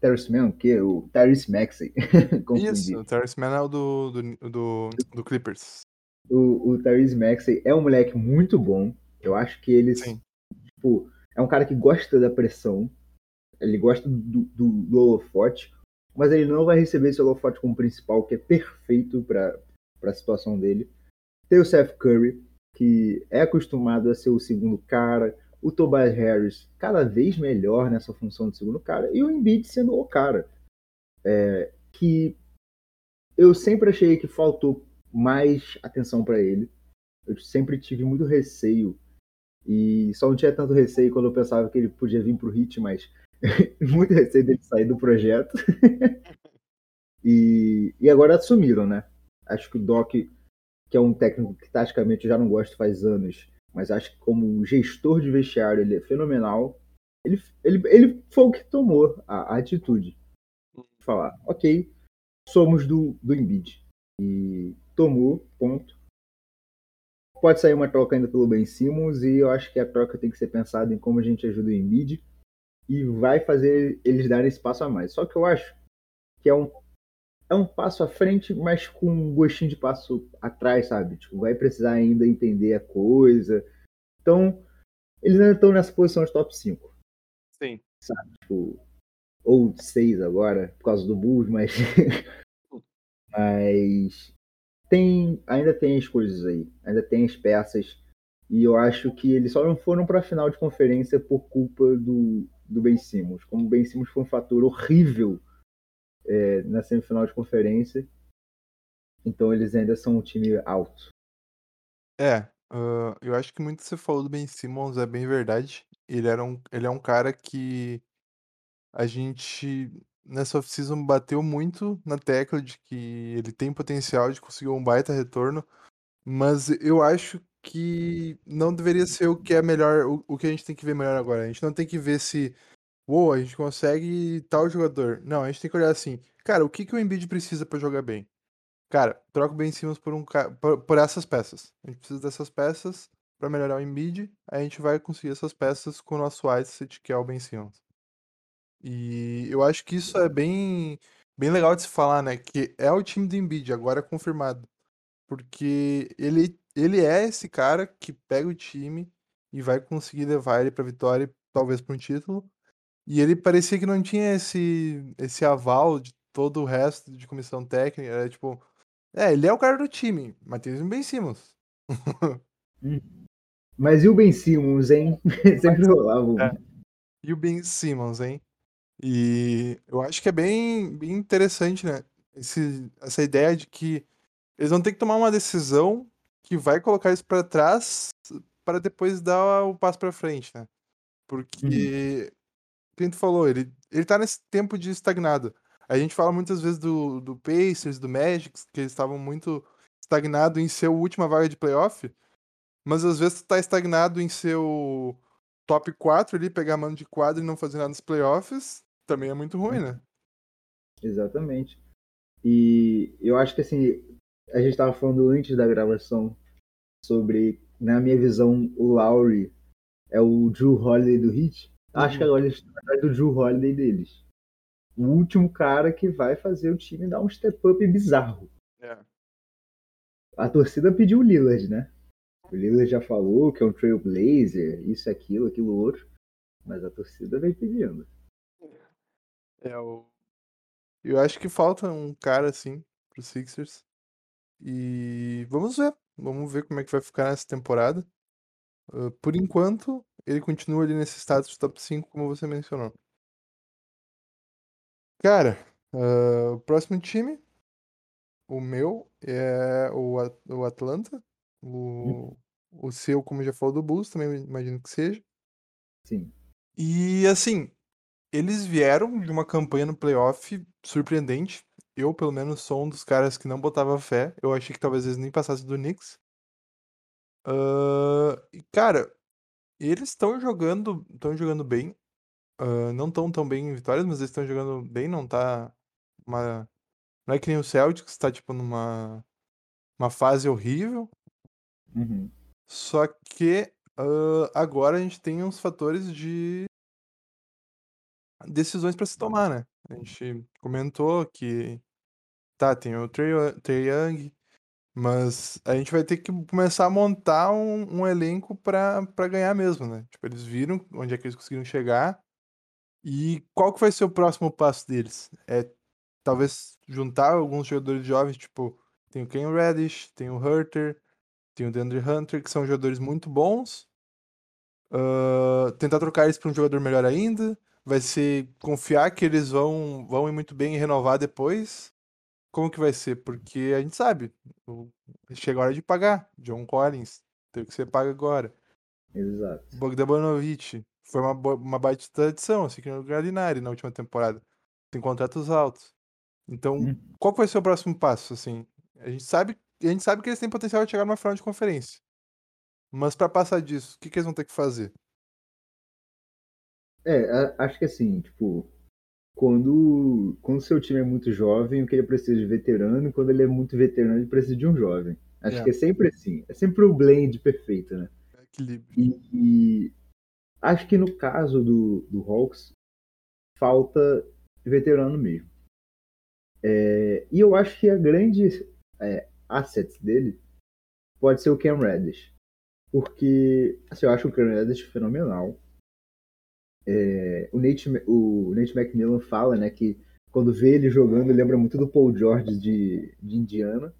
Terrence Mann, o quê? O Tyrese Maxey. Isso, o Terrence Mann é o do, do, do, do Clippers. O, o Tyrese Maxey é um moleque muito bom. Eu acho que ele, Sim. tipo, é um cara que gosta da pressão. Ele gosta do, do, do holofote. Mas ele não vai receber esse holofote como principal, que é perfeito para a situação dele. Tem o Seth Curry, que é acostumado a ser o segundo cara. O Tobias Harris, cada vez melhor nessa função de segundo cara. E o Embiid sendo o cara. É, que eu sempre achei que faltou mais atenção para ele. Eu sempre tive muito receio. E só não tinha tanto receio quando eu pensava que ele podia vir pro Hit, mas muito receio dele sair do projeto. e, e agora assumiram, né? Acho que o Doc, que é um técnico que taticamente eu já não gosto faz anos, mas acho que como gestor de vestiário ele é fenomenal. Ele, ele, ele foi o que tomou a, a atitude. De falar, ok, somos do, do Embiid. E tomou, ponto. Pode sair uma troca ainda pelo Ben Simmons e eu acho que a troca tem que ser pensada em como a gente ajuda o Embiid e vai fazer eles darem esse passo a mais. Só que eu acho que é um é um passo à frente, mas com um gostinho de passo atrás, sabe? Tipo, vai precisar ainda entender a coisa. Então, eles ainda estão nessa posição de top 5. Sim. Sabe? Tipo, ou 6 agora, por causa do Bulls, mas. mas. Tem, ainda tem as coisas aí. Ainda tem as peças. E eu acho que eles só não foram para a final de conferência por culpa do, do Ben Simmons. Como o Ben Simmons foi um fator horrível é, na semifinal de conferência. Então eles ainda são um time alto. É, uh, eu acho que muito que você falou do Ben Simmons é bem verdade. Ele, era um, ele é um cara que a gente, nessa off-season, bateu muito na tecla de que ele tem potencial de conseguir um baita retorno, mas eu acho que não deveria ser o que é melhor, o, o que a gente tem que ver melhor agora. A gente não tem que ver se uou, a gente consegue tal jogador. Não, a gente tem que olhar assim, cara, o que, que o Embiid precisa para jogar bem? Cara, troca o Ben Simmons por, um, por, por essas peças. A gente precisa dessas peças para melhorar o Embiid, a gente vai conseguir essas peças com o nosso asset, que é o Ben Simmons. E eu acho que isso é bem, bem legal de se falar, né? Que é o time do Embiid, agora confirmado. Porque ele, ele é esse cara que pega o time e vai conseguir levar ele pra vitória, talvez para um título. E ele parecia que não tinha esse, esse aval de todo o resto de comissão técnica. Era tipo, é, ele é o cara do time, mas tem o Ben Simmons. Hum. Mas e o Ben Simmons, hein? Sempre rolava. É. E o Ben Simmons, hein? E eu acho que é bem, bem interessante, né? Esse, essa ideia de que eles vão ter que tomar uma decisão que vai colocar isso para trás para depois dar o passo para frente, né? Porque que tu falou, ele, ele tá nesse tempo de estagnado. A gente fala muitas vezes do, do Pacers, do Magic, que eles estavam muito estagnados em ser a última vaga de playoff, mas às vezes tu tá estagnado em ser o top 4 ali, pegar mano de quadro e não fazer nada nos playoffs, também é muito ruim, né? Exatamente. E eu acho que assim, a gente tava falando antes da gravação sobre, na minha visão, o Lowry é o Drew Holiday do Heat. Acho que agora eles estão atrás do Drew Holiday deles. O último cara que vai fazer o time dar um step up bizarro. É. A torcida pediu o Lillard, né? O Lillard já falou que é um trailblazer, isso, aquilo, aquilo outro. Mas a torcida vem pedindo. É, o... eu acho que falta um cara assim pro Sixers. E vamos ver. Vamos ver como é que vai ficar nessa temporada. Uh, por enquanto, ele continua ali nesse status top 5, como você mencionou. Cara, uh, o próximo time, o meu, é o, o Atlanta. O, o seu, como já falou, do Bulls, também imagino que seja. Sim. E assim, eles vieram de uma campanha no playoff surpreendente. Eu, pelo menos, sou um dos caras que não botava fé. Eu achei que talvez eles nem passassem do Knicks. Uh, cara, eles estão jogando, estão jogando bem. Uh, não estão tão bem em vitórias, mas eles estão jogando bem. Não tá uma, não é que nem o Celtics, está tipo numa uma fase horrível. Uhum. Só que uh, agora a gente tem uns fatores de decisões para se tomar, né? A gente comentou que tá, tem o Trey, Trey Young, mas a gente vai ter que começar a montar um, um elenco para ganhar mesmo, né? Tipo, eles viram onde é que eles conseguiram chegar e qual que vai ser o próximo passo deles? É talvez juntar alguns jogadores jovens, tipo, tem o Ken Reddish, tem o Hurter, tem o DeAndre Hunter, que são jogadores muito bons. Uh, tentar trocar eles para um jogador melhor ainda. Vai ser confiar que eles vão, vão ir muito bem e renovar depois como que vai ser? Porque a gente sabe, chega a hora de pagar. John Collins, tem que ser pago agora. Exato. Bogdanovic, foi uma, uma baita tradição, assim que no Galinari na última temporada. Tem contratos altos. Então, hum. qual vai ser o próximo passo, assim? A gente sabe, a gente sabe que eles têm potencial de chegar numa final de conferência. Mas para passar disso, o que, que eles vão ter que fazer? É, acho que assim, tipo, quando quando seu time é muito jovem, o que ele precisa de veterano, e quando ele é muito veterano, ele precisa de um jovem. Acho é. que é sempre assim. É sempre o blend perfeito, né? É equilíbrio. E, e, acho que no caso do, do Hawks, falta veterano mesmo. É, e eu acho que a grande é, asset dele pode ser o Cam Reddish. Porque assim, eu acho o Cam Reddish fenomenal. É, o, Nate, o Nate McMillan fala né, que quando vê ele jogando, lembra muito do Paul George de, de Indiana.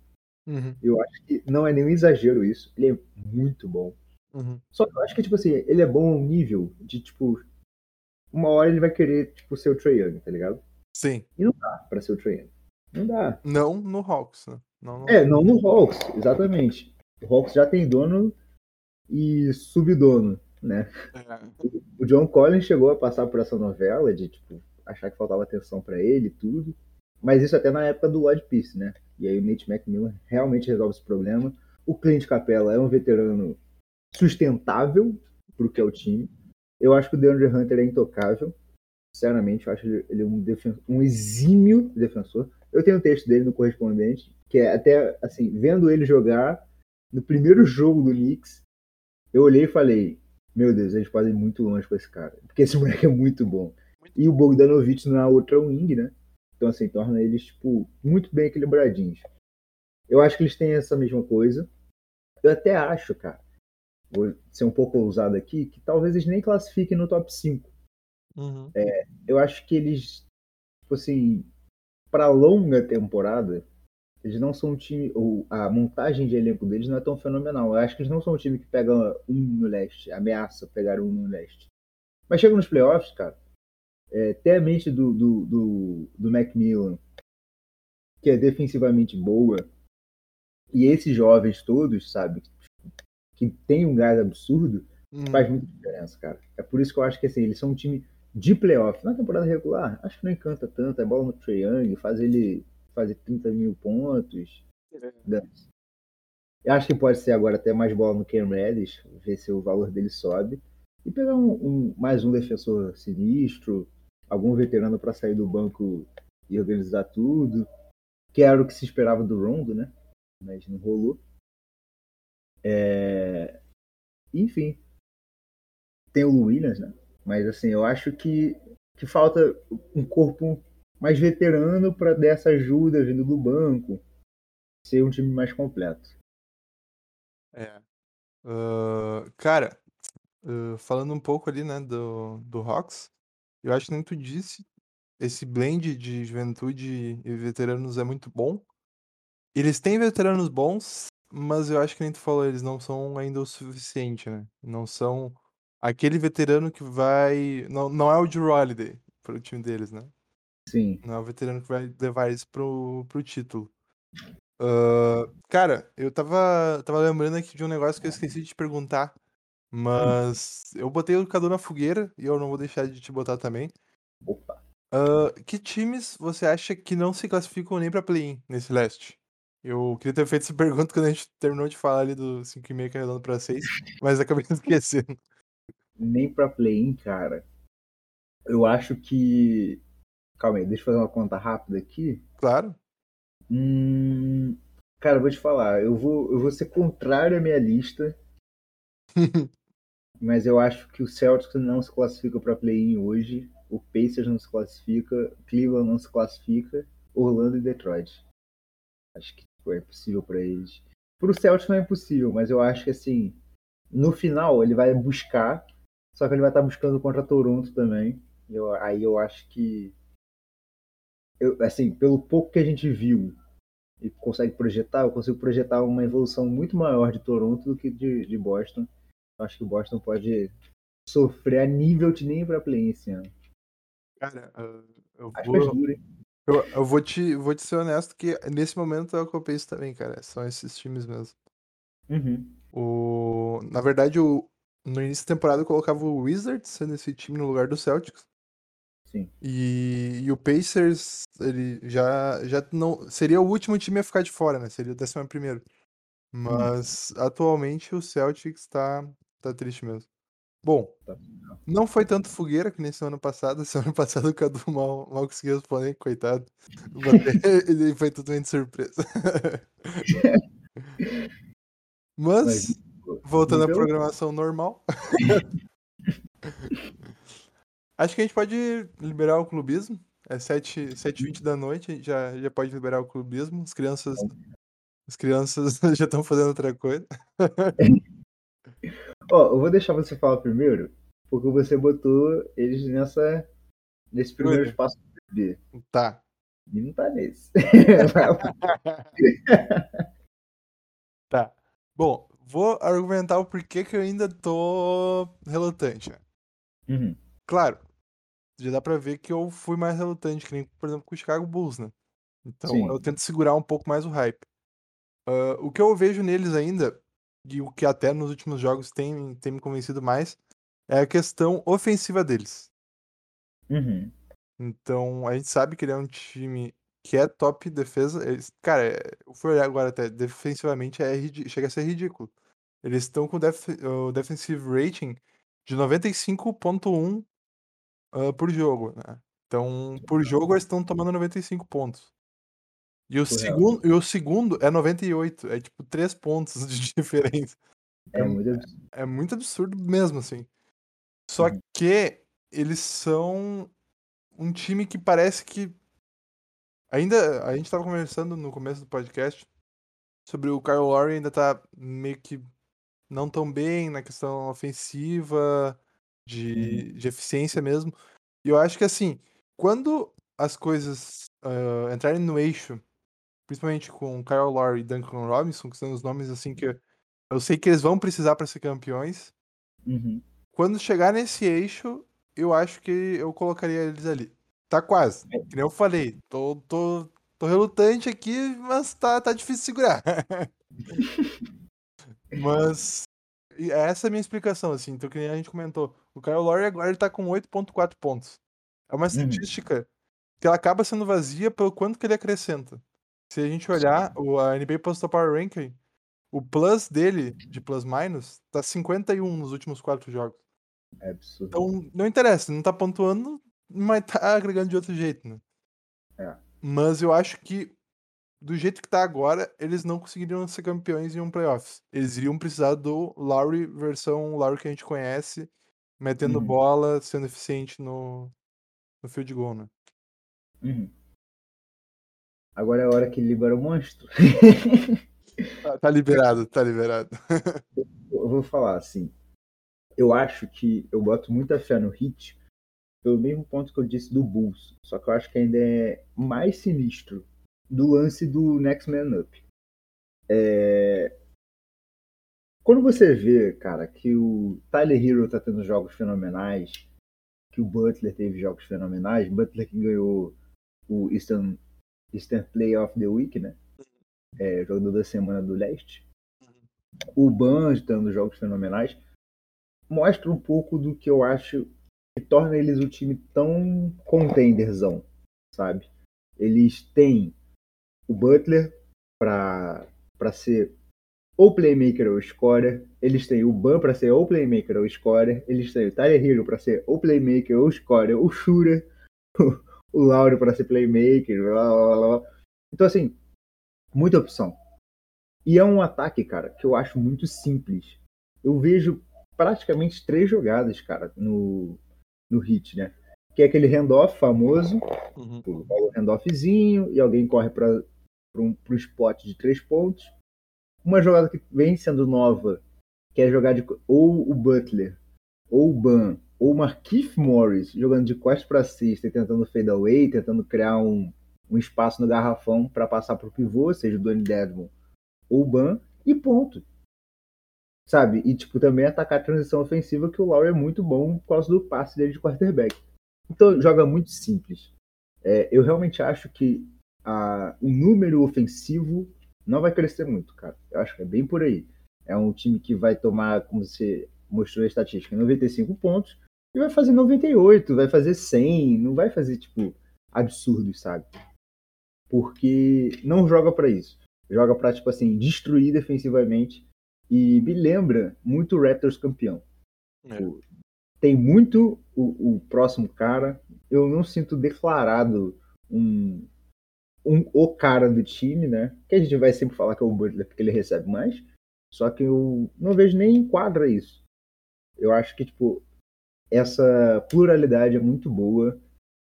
Uhum. Eu acho que não é nenhum exagero isso. Ele é muito bom. Uhum. Só que eu acho que, tipo assim, ele é bom ao nível de, tipo, uma hora ele vai querer, tipo, ser o Trae Young, tá ligado? Sim. E não dá pra ser o Trae Young. Não dá. Não no Hawks, né? Não, no... É, não no Hawks, exatamente. O Hawks já tem dono e subdono, né? É. O John Collins chegou a passar por essa novela de, tipo, achar que faltava atenção pra ele e tudo. Mas isso até na época do Lloyd Pierce, né? E aí o Nate McMillan realmente resolve esse problema. O Clint Capella é um veterano sustentável pro que é o time. Eu acho que o DeAndre Hunter é intocável. Sinceramente, eu acho ele, ele um, defen- um exímio defensor. Eu tenho um texto dele no correspondente, que é até, assim, vendo ele jogar, no primeiro jogo do Knicks, eu olhei e falei, meu Deus, eles podem ir muito longe com esse cara. Porque esse moleque é muito bom. E o Bogdanovich na outra wing, né? Então, assim, torna eles, tipo, muito bem equilibradinhos. Eu acho que eles têm essa mesma coisa. Eu até acho, cara, vou ser um pouco ousado aqui, que talvez eles nem classifiquem no top 5. Uhum. Eu acho que eles, tipo assim, para longa temporada, eles não são um time. Ou a montagem de elenco deles não é tão fenomenal. Eu acho que eles não são um time que pega um no leste, ameaça pegar um no leste. Mas chega nos playoffs, cara, é, ter a mente do, do, do, do Macmillan, que é defensivamente boa, e esses jovens todos, sabe, que tem um gás absurdo, Uhum. faz muita diferença, cara. É por isso que eu acho que assim, eles são um time de playoff. Na temporada regular, acho que não encanta tanto. É bola no Trae Young, faz ele fazer 30 mil pontos. dane-se. Eu acho que pode ser agora até mais bola no Cam Reddish, ver se o valor dele sobe. E pegar um, um- mais um defensor sinistro, algum veterano para sair do banco e organizar tudo. Que era o que se esperava do Rondo, né? Mas não rolou. É, Enfim, tem o Williams, né? Mas assim, eu acho que, que falta um corpo mais veterano para dar essa ajuda vindo do banco, ser um time mais completo. É. Ah, cara, ah, falando um pouco ali, né, do, do Hawks, eu acho que nem tu disse, esse blend de juventude e veteranos é muito bom. Eles têm veteranos bons, mas eu acho que nem tu falou, eles não são ainda o suficiente, né? Não são aquele veterano que vai. Não, não é o Drew Holiday pro time deles, né? Sim, Não é o veterano que vai levar eles pro, pro título. Ah, cara, eu tava, tava lembrando aqui de um negócio que eu esqueci de te perguntar. Mas eu botei o Cadu na fogueira e eu não vou deixar de te botar também. opa. Ah, que times você acha que não se classificam nem pra play-in nesse leste? Eu queria ter feito essa pergunta quando a gente terminou de falar ali do 5,5 carregando pra 6, mas acabei esquecendo. Nem pra play-in, cara. Eu acho que. Calma aí, deixa eu fazer uma conta rápida aqui. Claro. Hum, Cara, eu vou te falar, eu vou, eu vou ser contrário à minha lista, mas eu acho que o Celtics não se classifica para play-in hoje, o Pacers não se classifica, Cleveland não se classifica, Orlando e Detroit. Acho que tipo, é possível para eles. Pro Celtics não é impossível, mas eu acho que assim, no final ele vai buscar, só que ele vai estar buscando contra Toronto também. Eu- aí eu acho que eu, assim, pelo pouco que a gente viu e consegue projetar, eu consigo projetar uma evolução muito maior de Toronto do que de, de Boston. Eu acho que o Boston pode sofrer a nível de nem para play esse ano. Cara, ah, eu vou, duro, eu, eu vou te, vou te ser honesto que nesse momento é o que eu penso também, cara. São esses times mesmo. Uhum. O, na verdade, o, no início da temporada eu colocava o Wizards sendo esse time no lugar do Celtics. Sim. E, e o Pacers, ele já, já não. Seria o último time a ficar de fora, né? Seria o décimo primeiro. Mas atualmente o Celtics tá, tá triste mesmo. Bom, Tá. não foi tanto fogueira que nem semana passada. Semana passada o Cadu mal, mal conseguiu responder, coitado. Ele foi totalmente surpresa. Mas, voltando à nível- programação normal. Acho que a gente pode liberar o clubismo. É 7h20 da noite, já, já pode liberar o clubismo. As crianças, as crianças já estão fazendo outra coisa. Ó, eu vou deixar você falar primeiro, porque você botou eles nessa, nesse primeiro Oi. espaço do bebê. Tá. E não tá nesse. Tá. Bom, vou argumentar o porquê que eu ainda tô relutante. Uhum. Claro, já dá pra ver que eu fui mais relutante, que nem, por exemplo, com o Chicago Bulls, né? Então Sim. eu tento segurar um pouco mais o hype. Ah, o que eu vejo neles ainda, e o que até nos últimos jogos tem, tem me convencido mais, é a questão ofensiva deles. Uhum. Então, a gente sabe que ele é um time que é top defesa. Eles, cara, é- eu fui olhar agora até, defensivamente é chega a ser ridículo. Eles estão com def, o defensive rating de 95.1 ah, por jogo, né? Então, por jogo eles estão tomando 95 pontos. E o, segundo, e o segundo é 98, é tipo 3 pontos de diferença. É muito absurdo. É muito absurdo mesmo, assim. Só Uhum. que eles são um time que parece que. Ainda. A gente tava conversando no começo do podcast sobre o Kyle Lowry ainda tá meio que não tão bem na questão ofensiva, de, de eficiência mesmo. E eu acho que assim, quando as coisas ah, entrarem no eixo, principalmente com Kyle Lowry e Duncan Robinson, que são os nomes assim que eu, eu sei que eles vão precisar para ser campeões. Uhum. Quando chegar nesse eixo, eu acho que eu colocaria eles ali. Tá quase. Que nem eu falei. Tô, tô, tô relutante aqui, mas tá, tá difícil segurar. mas essa é a minha explicação, assim. Então, que nem a gente comentou. O Kyle Lowry agora ele tá com 8.4 pontos. É uma estatística que ela acaba sendo vazia pelo quanto que ele acrescenta. Se a gente olhar, o, a NBA Postal Power Ranking, o plus dele, de plus minus, tá 51 nos últimos quatro jogos. É absurdo. Então, não interessa, não tá pontuando, mas tá agregando de outro jeito, né? É. Mas eu acho que, do jeito que tá agora, eles não conseguiriam ser campeões em um playoffs. Eles iriam precisar do Lowry versão Lowry que a gente conhece, metendo Uhum. bola, sendo eficiente no, no field goal, né? Uhum. Agora é a hora que ele libera o monstro. Tá, tá liberado, tá liberado. eu vou falar assim. Eu acho que eu boto muita fé no Hit pelo mesmo ponto que eu disse do Bulls. Só que eu acho que ainda é mais sinistro do lance do Next Man Up. É... Quando você vê, cara, que o Tyler Hero tá tendo jogos fenomenais, que o Butler teve jogos fenomenais, Butler que ganhou o Eastern, Eastern Play of the Week, né? É, jogador da semana do leste. O Ban dando jogos fenomenais. Mostra um pouco do que eu acho que torna eles o time tão contenderzão, sabe? Eles têm o Butler para ser ou playmaker ou scorer, eles têm o Ban para ser ou playmaker ou scorer, eles têm o Tyler Hero para ser ou playmaker ou scorer, o Shooter, o Lauro para ser playmaker, blá, blá, blá. Então assim, muita opção. E é um ataque, cara, que eu acho muito simples. Eu vejo praticamente três jogadas, cara, no, no hit, né? Que é aquele handoff famoso, Uhum. o handoffzinho, e alguém corre para um pro spot de três pontos. Uma jogada que vem sendo nova, que é jogar de ou o Butler, ou o Ban, ou o Markif Morris jogando de costas para cesta e tentando fade away, tentando criar um, um espaço no garrafão para passar para o pivô, seja o Donny Desmond ou o Ban, e ponto. Sabe? E tipo, também atacar a transição ofensiva, que o Lowry é muito bom por causa do passe dele de quarterback. Então joga muito simples. É, eu realmente acho que a, o número ofensivo não vai crescer muito, cara. Eu acho que é bem por aí. É um time que vai tomar, como você mostrou a estatística, 95 pontos e vai fazer 98, vai fazer 100, não vai fazer, tipo, absurdos, sabe? Porque não joga para isso. Joga pra, tipo assim, destruir defensivamente. E me lembra muito o Raptors campeão. É. Tem muito o, o próximo cara. Eu não sinto declarado um, um, o cara do time, né? Que a gente vai sempre falar que é o Butler porque ele recebe mais. Só que eu não vejo nem enquadra isso. Eu acho que, tipo, essa pluralidade é muito boa.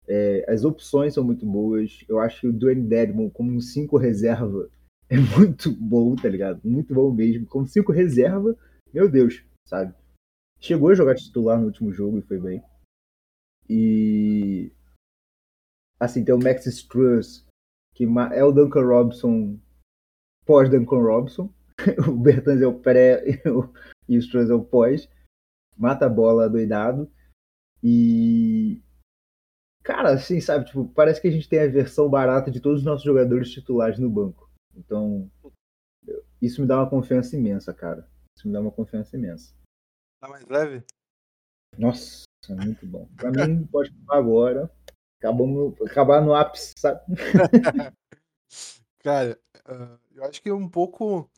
É, as opções são muito boas. Eu acho que o Dwayne Dedmon como um 5 reserva é muito bom, tá ligado? Muito bom mesmo. Como 5 reserva, meu Deus, sabe? Chegou a jogar titular no último jogo e foi bem. E. Assim, tem o Max Struz, que é o Duncan Robson pós-Duncan Robson. o Bertans é o pré e o Struz é o pós. Mata a bola doidado. E. Cara, assim, sabe? Tipo, parece que a gente tem a versão barata de todos os nossos jogadores titulares no banco. Então, isso me dá uma confiança imensa, cara. Isso me dá uma confiança imensa. Tá mais leve? Nossa, muito bom. Pra mim, pode acabar agora. Acabamos, acabar no ápice, sabe? cara, uh, eu acho que um pouco.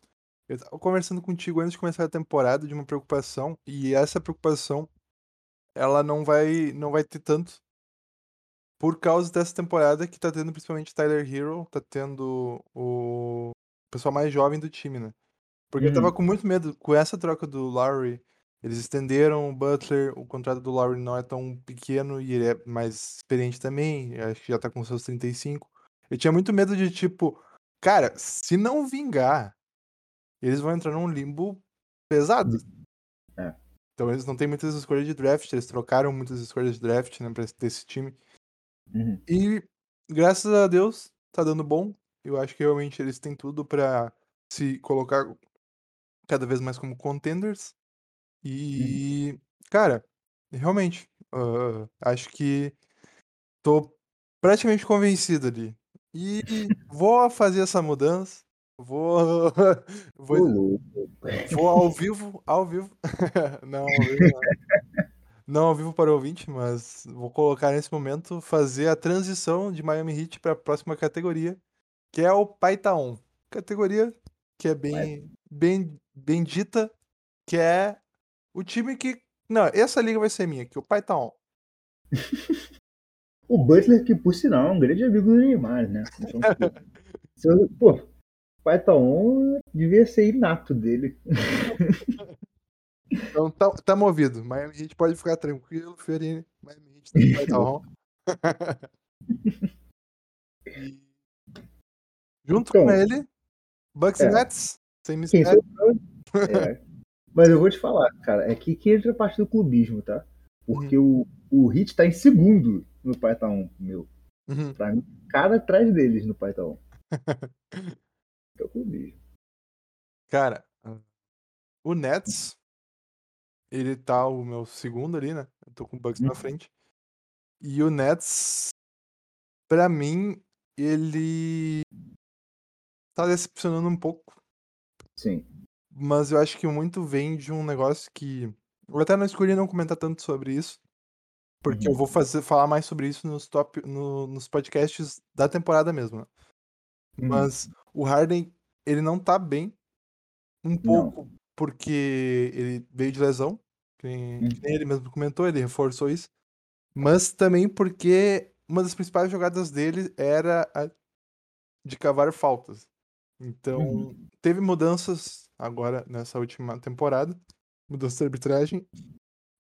Eu tava conversando contigo antes de começar a temporada de uma preocupação, e essa preocupação ela não vai não vai ter tanto por causa dessa temporada que tá tendo principalmente Tyler Hero, tá tendo o pessoal mais jovem do time, né? Porque uhum. eu tava uhum. com muito medo com essa troca do Lowry. Eles estenderam o Butler, o contrato do Lowry não é tão pequeno e ele é mais experiente também, acho que já tá com seus 35. Eu tinha muito medo de tipo, cara, se não vingar, eles vão entrar num limbo pesado. É. Então eles não têm muitas escolhas de draft, eles trocaram muitas escolhas de draft, né, pra esse time. Uhum. E graças a Deus tá dando bom. Eu acho que realmente eles têm tudo para se colocar cada vez mais como contenders. Uhum. E, cara, realmente, uh, acho que tô praticamente convencido ali. E vou fazer essa mudança. Vou. vou, vou ao vivo, ao vivo. não, ao vivo não não ao vivo para o ouvinte, mas vou colocar nesse momento fazer a transição de Miami Heat para a próxima categoria, que é o Python. Categoria que é bem, bem, bem dita, que é o time que. Não, essa liga vai ser minha, que o Python. o Butler, que por sinal é um grande amigo do Neymar, né? Então, pô, o Python devia ser inato dele. Então tá, tá movido. Miami Heat pode ficar tranquilo, Fiorini. Miami Heat tem que bom. e... Junto então, com ele, Bucks é. Nets, sem mistério. É. Mas eu vou te falar, cara, é que, que entra a parte do clubismo, tá? Porque uhum. o, o Hit tá em segundo no Python, meu. Uhum. Pra mim, cara atrás deles no Python. é o clubismo. Cara, o Nets ele tá o meu segundo ali, né? Eu tô com o Bucks na uhum. frente. E o Nets, pra mim, ele tá decepcionando um pouco. Sim. Mas eu acho que muito vem de um negócio que. Eu até não escolhi não comentar tanto sobre isso. Porque uhum. eu vou fazer, falar mais sobre isso nos, top, no, nos podcasts da temporada mesmo. Né? Uhum. Mas o Harden, ele não tá bem. Um pouco não porque ele veio de lesão, que nem, que nem ele mesmo comentou, ele reforçou isso, mas também porque uma das principais jogadas dele era a de cavar faltas. Então, uhum. teve mudanças agora nessa última temporada, mudança de arbitragem,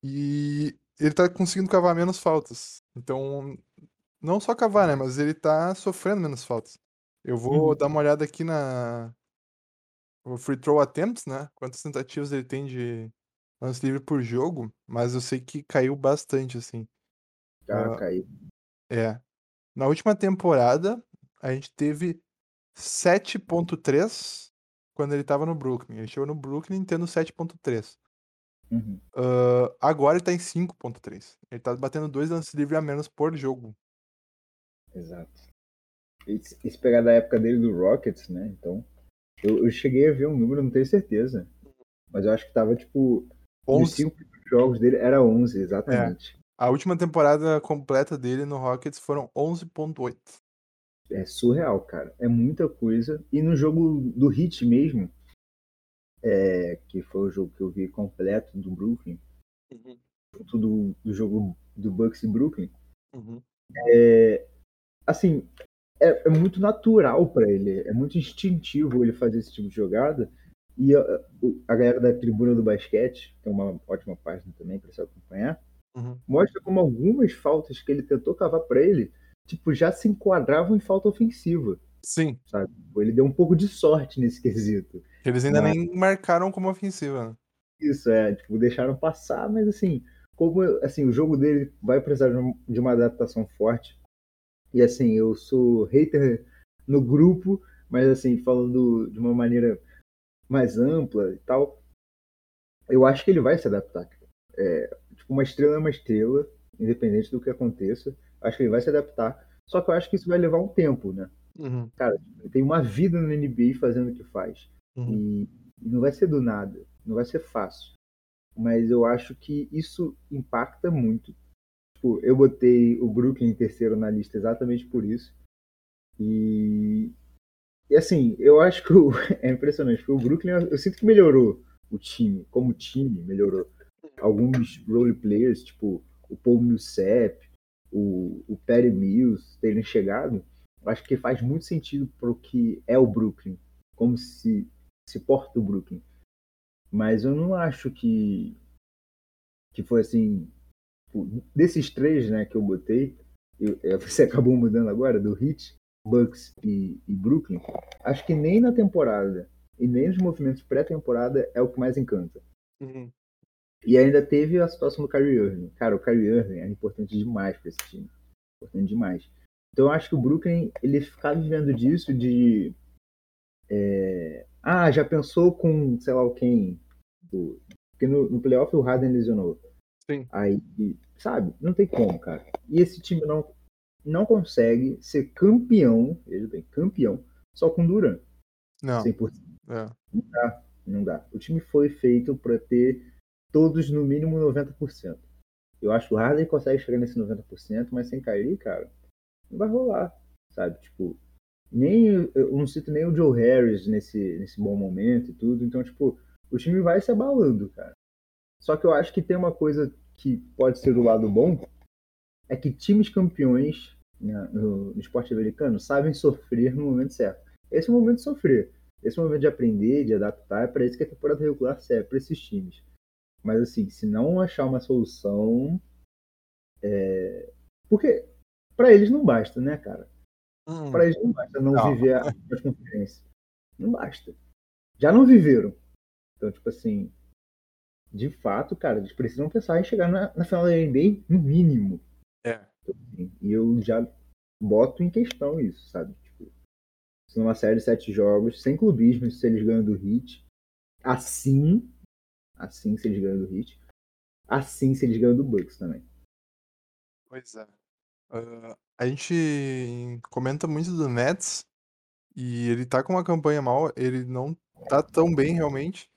e ele tá conseguindo cavar menos faltas. Então, não só cavar, né, mas ele tá sofrendo menos faltas. Eu vou uhum. dar uma olhada aqui na, o free throw attempts, né? Quantas tentativas ele tem de lance livre por jogo, mas eu sei que caiu bastante, assim. Ah, uh, caiu. É. Na última temporada, a gente teve 7.3 quando ele tava no Brooklyn. Ele chegou no Brooklyn tendo 7.3. Uhum. Uh, agora ele tá em 5.3. Ele tá batendo dois lances livres a menos por jogo. Exato. Esse pegar da época dele do Rockets, né? Então. Eu, eu, cheguei a ver um número, não tenho certeza. Mas eu acho que tava, tipo, 11. os cinco jogos dele era 11, exatamente. É. A última temporada completa dele no Rockets foram 11.8. É surreal, cara. É muita coisa. E no jogo do Hit mesmo, é, que foi o jogo que eu vi completo do Brooklyn, uhum. junto do, do jogo do Bucks e Brooklyn, uhum. é, assim, é, é muito natural para ele, é muito instintivo ele fazer esse tipo de jogada. E a, a galera da tribuna do basquete, tem uma ótima página também para você acompanhar, Uhum. mostra como algumas faltas que ele tentou cavar pra ele, tipo, já se enquadravam em falta ofensiva, Sim, sabe? Ele deu um pouco de sorte nesse quesito. eles ainda Mas- nem marcaram como ofensiva. né? Isso, é, tipo, deixaram passar, mas assim, como assim, o jogo dele vai precisar de um- uma adaptação forte. E assim, eu sou hater no grupo, mas assim, falando de uma maneira mais ampla e tal, eu acho que ele vai se adaptar. É, tipo, uma estrela é uma estrela, independente do que aconteça. Acho que ele vai se adaptar. Só que eu acho que isso vai levar um tempo, né? Uhum, Cara, tem uma vida no NBA fazendo o que faz. uhum. E, não vai ser do nada, não vai ser fácil. Mas eu acho que isso impacta muito. Tipo, eu botei o Brooklyn em terceiro na lista exatamente por isso. E, e assim, eu acho que o- é impressionante, porque o Brooklyn, eu, eu sinto que melhorou o time, como time melhorou. Alguns role players, tipo o Paul Millsap, o, o Perry Mills, terem chegado, acho que faz muito sentido para o que é o Brooklyn, como se se porta o Brooklyn. Mas eu não acho que que foi assim desses três, né, que eu botei, eu- é, você acabou mudando agora do Heat, Bucks e, e Brooklyn. Acho que nem na temporada e nem nos movimentos pré-temporada é o que mais encanta. Uhum. E ainda teve a situação do Kyrie Irving. Cara, o Kyrie Irving é importante demais para esse time. Importante demais. Então eu acho que o Brooklyn, ele ficar vivendo disso de... é, ah, já pensou com, sei lá, quem? Porque no, no playoff o Harden lesionou. Sim. Aí, sabe? Não tem como, cara. E esse time não, não consegue ser campeão, veja bem, campeão, só com Duran. Não, 100%. é. Não dá. O time foi feito para ter todos no mínimo 90%. Eu acho que o Harden consegue chegar nesse 90%, mas sem Kyrie, cara, não vai rolar, sabe? Tipo, nem eu não cito nem o Joe Harris nesse, nesse bom momento e tudo, então, tipo, o time vai se abalando, cara. Só que eu acho que tem uma coisa que pode ser do lado bom, é que times campeões né, no, no esporte americano sabem sofrer no momento certo. Esse é o momento de sofrer. Esse é o momento de aprender, de adaptar, é para isso que a temporada regular serve para esses times. Mas assim, se não achar uma solução. é, Porque para eles não basta, né, cara? Uhum. Para eles não basta não, Não. viver a a conferência. Não basta. Já não viveram. Então, tipo assim, de fato, cara, eles precisam pensar em chegar na, na final da NBA no mínimo. É. assim. E eu já boto em questão isso, sabe? Tipo, se numa série de sete jogos, sem clubismo, se eles ganham do Hit, assim, assim se eles ganham do Hit, assim se eles ganham do Bucks também. Pois é. Ah, a gente comenta muito do Nets e ele tá com uma campanha mal, ele não tá tão bem realmente.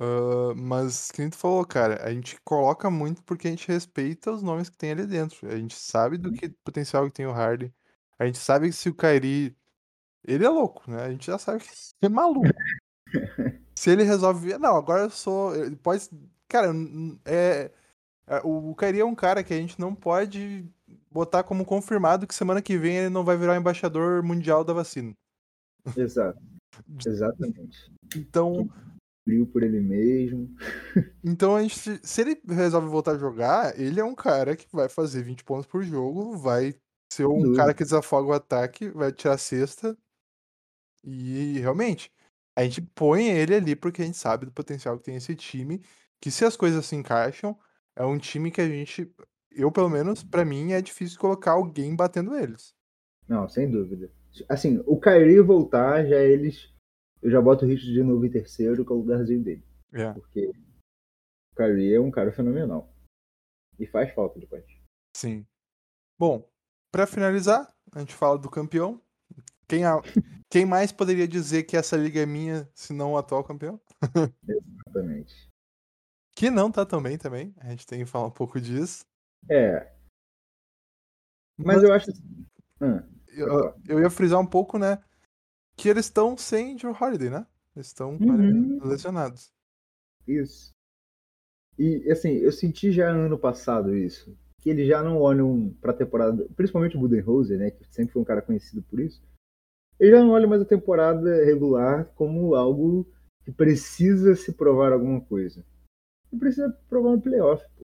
Ah, mas, que tu falou, cara, a gente coloca muito porque a gente respeita os nomes que tem ali dentro. A gente sabe do que potencial que tem o Harden. A gente sabe que se o Kyrie. Ele é louco, né? A gente já sabe que ele é maluco. se ele resolve. Não, agora eu sou. Ele pode. Cara, é. é, O Kyrie é um cara que a gente não pode botar como confirmado que semana que vem ele não vai virar o embaixador mundial da vacina. Exato. Exatamente. Então, Frio por ele mesmo. então a gente, se ele resolve voltar a jogar, ele é um cara que vai fazer 20 pontos por jogo, vai ser um dúvida. cara que desafoga o ataque, vai tirar a cesta. E realmente, a gente põe ele ali porque a gente sabe do potencial que tem esse time, que se as coisas se encaixam, é um time que a gente, eu pelo menos, pra mim é difícil colocar alguém batendo eles. Não, sem dúvida. Assim, o Kyrie voltar, já eles. Eu já boto o Hit de novo em terceiro, que é o lugarzinho dele. É, Porque o Kyrie é um cara fenomenal. E faz falta depois. sim. Bom, pra finalizar, a gente fala do campeão. Quem, a- quem mais poderia dizer que essa liga é minha, se não o atual campeão? Exatamente. Que não tá tão bem também, a gente tem que falar um pouco disso. É. Mas, Mas- eu acho. assim- Ah, Eu, eu ia frisar um pouco, né? Que eles estão sem Drew Holiday, né? Eles estão Uhum. lesionados. isso. E assim, eu senti já ano passado isso. Que eles já não olham pra temporada. Principalmente o Budenholzer, né? Que sempre foi um cara conhecido por isso. Eles já não olham mais a temporada regular como algo que precisa se provar alguma coisa. Não precisa provar no playoff. pô.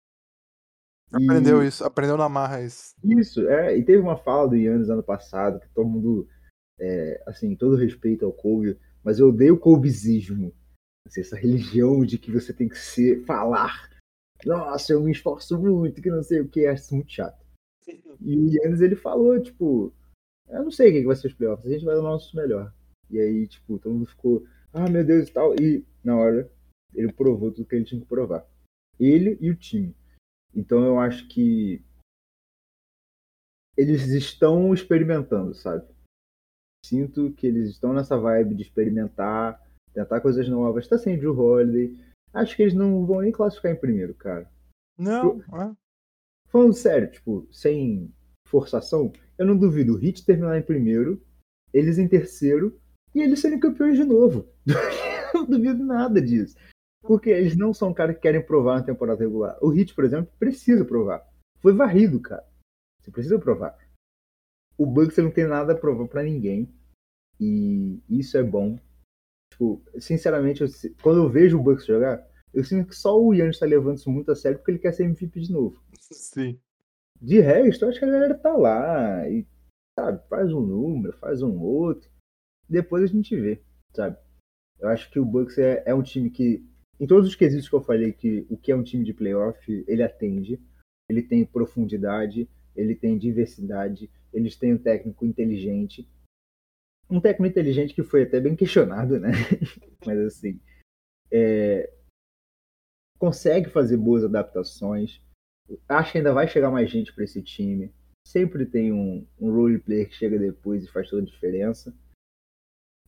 Aprendeu E- isso, aprendeu na marra isso. Isso, é. E teve uma fala do Yannis ano passado, que todo mundo, é, assim, todo respeito ao Kobe, mas eu odeio o Kobeismo. Assim, essa religião de que você tem que ser, falar. Nossa, eu me esforço muito, que não sei o que, acho isso muito chato. E o Yannis, ele falou, tipo, eu não sei o que vai ser os playoffs, a gente vai dar o nosso melhor. E aí, tipo, todo mundo ficou, ah, meu Deus e tal. E na hora, ele provou tudo que ele tinha que provar. Ele e o time. Então eu acho que eles estão experimentando, sabe? Sinto que eles estão nessa vibe de experimentar, tentar coisas novas. Tá sem Drew Holiday. Acho que eles não vão nem classificar em primeiro, cara. Não, é. Falando sério, tipo, sem forçação, eu não duvido o Heat terminar em primeiro, eles em terceiro e eles serem campeões de novo. não duvido nada disso. Porque eles não são caras que querem provar na temporada regular. O Heat, por exemplo, precisa provar. Foi varrido, cara. Você precisa provar. O Bucks não tem nada a provar pra ninguém. E isso é bom. Tipo, sinceramente, eu- quando eu vejo o Bucks jogar, eu sinto que só o Yannis tá levando isso muito a sério porque ele quer ser MVP de novo. Sim. De resto, acho que a galera tá lá e, sabe, faz um número, faz um outro. Depois a gente vê, sabe? Eu acho que o Bucks é, é um time que, em todos os quesitos que eu falei, que o que é um time de playoff, ele atende. Ele tem profundidade, ele tem diversidade, eles têm um técnico inteligente. Um técnico inteligente que foi até bem questionado, né? Mas assim, é, consegue fazer boas adaptações. Acho que ainda vai chegar mais gente para esse time. Sempre tem um, um role player que chega depois e faz toda a diferença.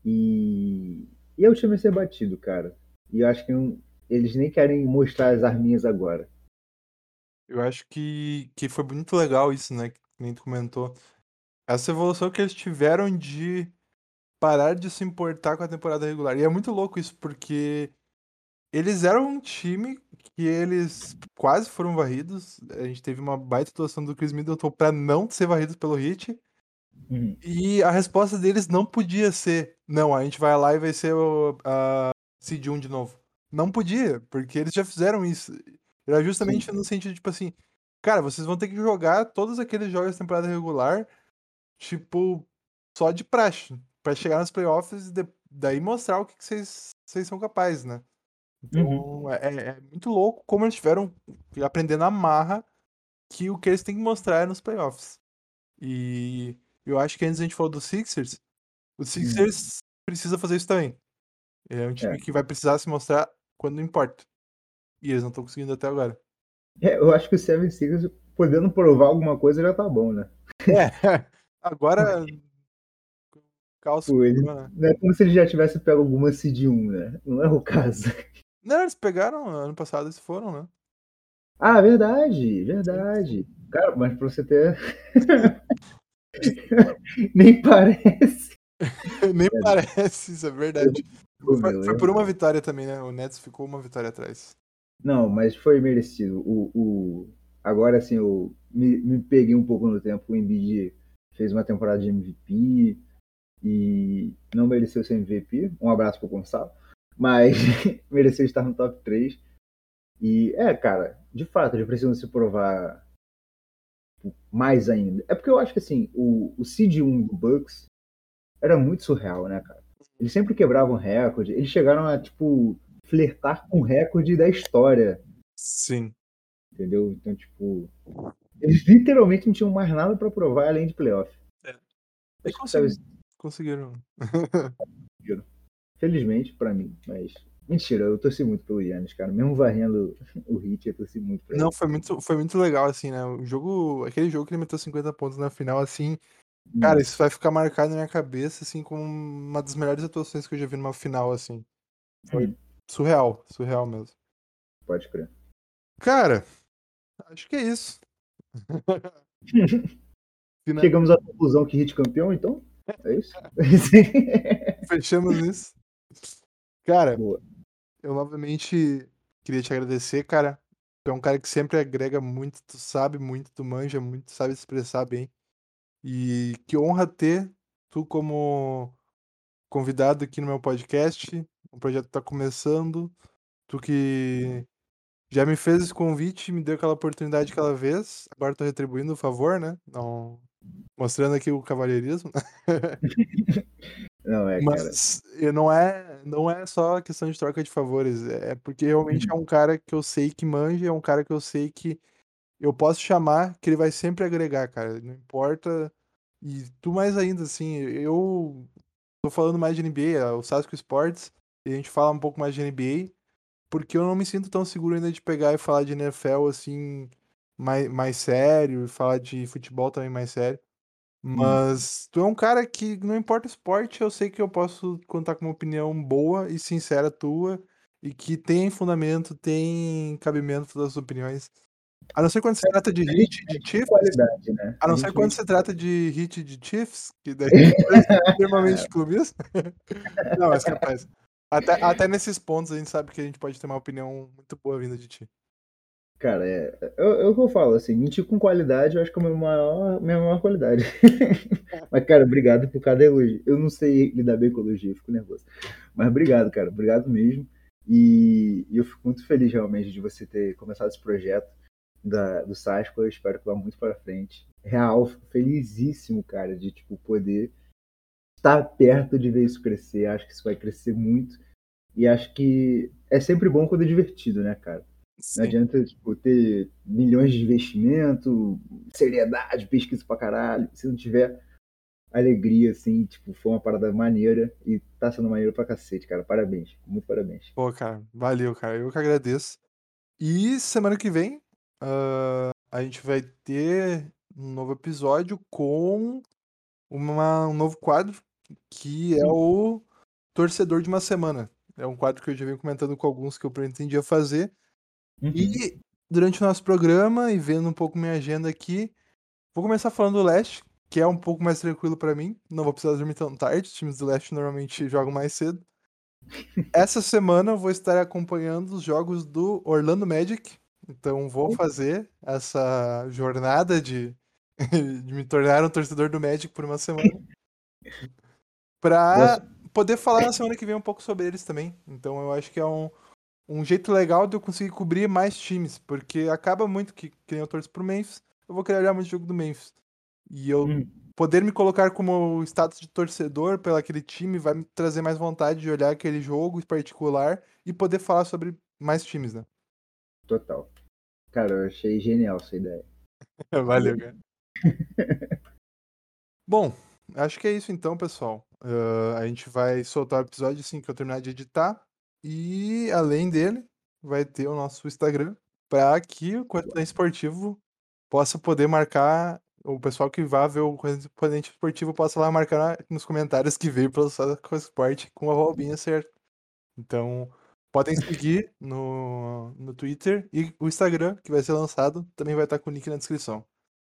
E, e é o time a ser batido, cara. E eu acho que não- eles nem querem mostrar as arminhas agora. Eu acho que, que foi muito legal isso, né? Que nem tu comentou. Essa evolução que eles tiveram de parar de se importar com a temporada regular. E é muito louco isso, porque eles eram um time que eles quase foram varridos. A gente teve uma baita atuação do Chris Middleton pra não ser varrido pelo Heat. Uhum. E a resposta deles não podia ser, não, a gente vai lá e vai ser o a Seed 1 de novo. Não podia, porque eles já fizeram isso. Era justamente no sentido, tipo assim, cara, vocês vão ter que jogar todos aqueles jogos da temporada regular, tipo, só de praxe, pra chegar nos playoffs e de- daí mostrar o que vocês são capazes, né? Então, é, é muito louco como eles tiveram que aprender na marra que o que eles têm que mostrar é nos playoffs. E eu acho que antes a gente falou do Sixers, o Sixers precisa fazer isso também. É um time É. que vai precisar se mostrar quando importa. E eles não estão conseguindo até agora. É, eu acho que o Seven Sixers, podendo provar alguma coisa, já tá bom, né? É, agora. Calço. Pô, ele- né? Não é como se ele já tivesse pego alguma seed 1, né? Não é o caso. Não, eles pegaram ano passado, eles foram, né? Ah, verdade, verdade. Cara, mas pra você ter. Nem parece. Nem parece, isso é verdade. Foi, foi por uma vitória também, né? O Nets ficou uma vitória atrás. Não, mas foi merecido. O, o... Agora, assim, eu me, me peguei um pouco no tempo. O Embiid fez uma temporada de MVP e não mereceu ser MVP. Um abraço pro Gonçalo. Mas mereceu estar no top 3. E, é, cara, de fato, eles precisam se provar mais ainda. É porque eu acho que, assim, o, o Seed 1 do Bucks era muito surreal, né, cara? Eles sempre quebravam recorde. Eles chegaram a, tipo, flertar com o recorde da história, Sim. entendeu? Então, tipo, eles literalmente não tinham mais nada pra provar além de playoff. E Acho que conseguiram. conseguiram. Felizmente pra mim, mas mentira, eu torci muito pelo Yannis, cara. Mesmo varrendo o hit, eu torci muito pra Não, foi muito, foi muito legal, assim, né? O jogo. Aquele jogo que ele meteu 50 pontos na final, assim. ele. Cara, isso vai ficar marcado na minha cabeça, assim, como uma das melhores atuações que eu já vi numa final, assim. Foi Hum, surreal, surreal mesmo. pode crer. Cara, acho que é isso. Chegamos à conclusão que hit campeão, então? É isso? Fechamos isso. Cara, Boa. eu novamente queria te agradecer, cara. Tu é um cara que sempre agrega muito, tu sabe muito, tu manja muito, tu sabe se expressar bem. E que honra ter tu como convidado aqui no meu podcast. O projeto tá começando. Tu que já me fez esse convite, me deu aquela oportunidade aquela vez. Agora tô retribuindo o favor, né? Não... Mostrando aqui o cavalheirismo. Não, é, cara. Mas e não é, não é só questão de troca de favores, é porque realmente é um cara que eu sei que manja, é um cara que eu sei que eu posso chamar, que ele vai sempre agregar, cara. Não importa. E tu mais ainda, assim, eu tô falando mais de NBA, é o Sasco Sports, e a gente fala um pouco mais de NBA, porque eu não me sinto tão seguro ainda de pegar e falar de NFL assim mais, mais sério, e falar de futebol também mais sério. Mas tu é um cara que, não importa o esporte, eu sei que eu posso contar com uma opinião boa e sincera tua, e que tem fundamento, tem cabimento das opiniões. A não ser quando se trata de hit de Chiefs, qualidade, né? a não ser quando se trata de hit de Chiefs, que daí é extremamente clubista. Não, mas capaz. Até, até nesses pontos a gente sabe que a gente pode ter uma opinião muito boa vinda de ti. Cara, é, eu, eu que eu falo, assim, mentir com qualidade eu acho que é a minha maior, minha maior qualidade. Mas, cara, obrigado por cada elogio. Eu não sei lidar bem com elogio, eu fico nervoso. Mas obrigado, cara, obrigado mesmo. E, e eu fico muito feliz realmente de você ter começado esse projeto da, do Sasco. Eu espero que vá muito para frente. Real, fico felizíssimo, cara, de tipo, poder estar perto de ver isso crescer. Acho que isso vai crescer muito. E acho que é sempre bom quando é divertido, né, cara? Não Sim. adianta tipo, ter milhões de investimento, seriedade, pesquisa pra caralho. Se não tiver alegria, assim, tipo, foi uma parada maneira e tá sendo maneiro pra cacete, cara. Parabéns, muito parabéns. Pô, cara, valeu, cara. Eu que agradeço. E semana que vem, ah, a gente vai ter um novo episódio com uma- um novo quadro, que é o Torcedor de uma Semana. É um quadro que eu já venho comentando com alguns que eu pretendia fazer. Uhum. E durante o nosso programa, e vendo um pouco minha agenda aqui, vou começar falando do Leste, que é um pouco mais tranquilo pra mim. Não vou precisar dormir tão tarde, os times do Leste normalmente jogam mais cedo. Essa semana eu vou estar acompanhando os jogos do Orlando Magic. Então vou fazer essa jornada de, de me tornar um torcedor do Magic por uma semana. Pra poder falar na semana que vem um pouco sobre eles também. Então eu acho que é um, um jeito legal de eu conseguir cobrir mais times. Porque acaba muito que, que eu torço pro Memphis, eu vou querer olhar muito jogo do Memphis. E eu Hum. poder me colocar como status de torcedor pelo aquele time vai me trazer mais vontade de olhar aquele jogo em particular e poder falar sobre mais times, né? Total. Cara, eu achei genial essa ideia. Valeu, cara. Bom, acho que é isso então, pessoal. Ah, a gente vai soltar o episódio assim que eu terminar de editar. E além dele, vai ter o nosso Instagram para que o Correspondente Esportivo possa poder marcar. O pessoal que vá ver o Correspondente Esportivo possa lá marcar nos comentários que veio pelo Esporte com a roubinha certa. Então, podem seguir no, no Twitter e o Instagram, que vai ser lançado, também vai estar com o link na descrição.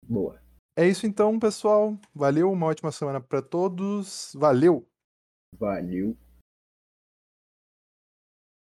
Boa. É isso então, pessoal. Valeu, uma ótima semana para todos. Valeu! Valeu.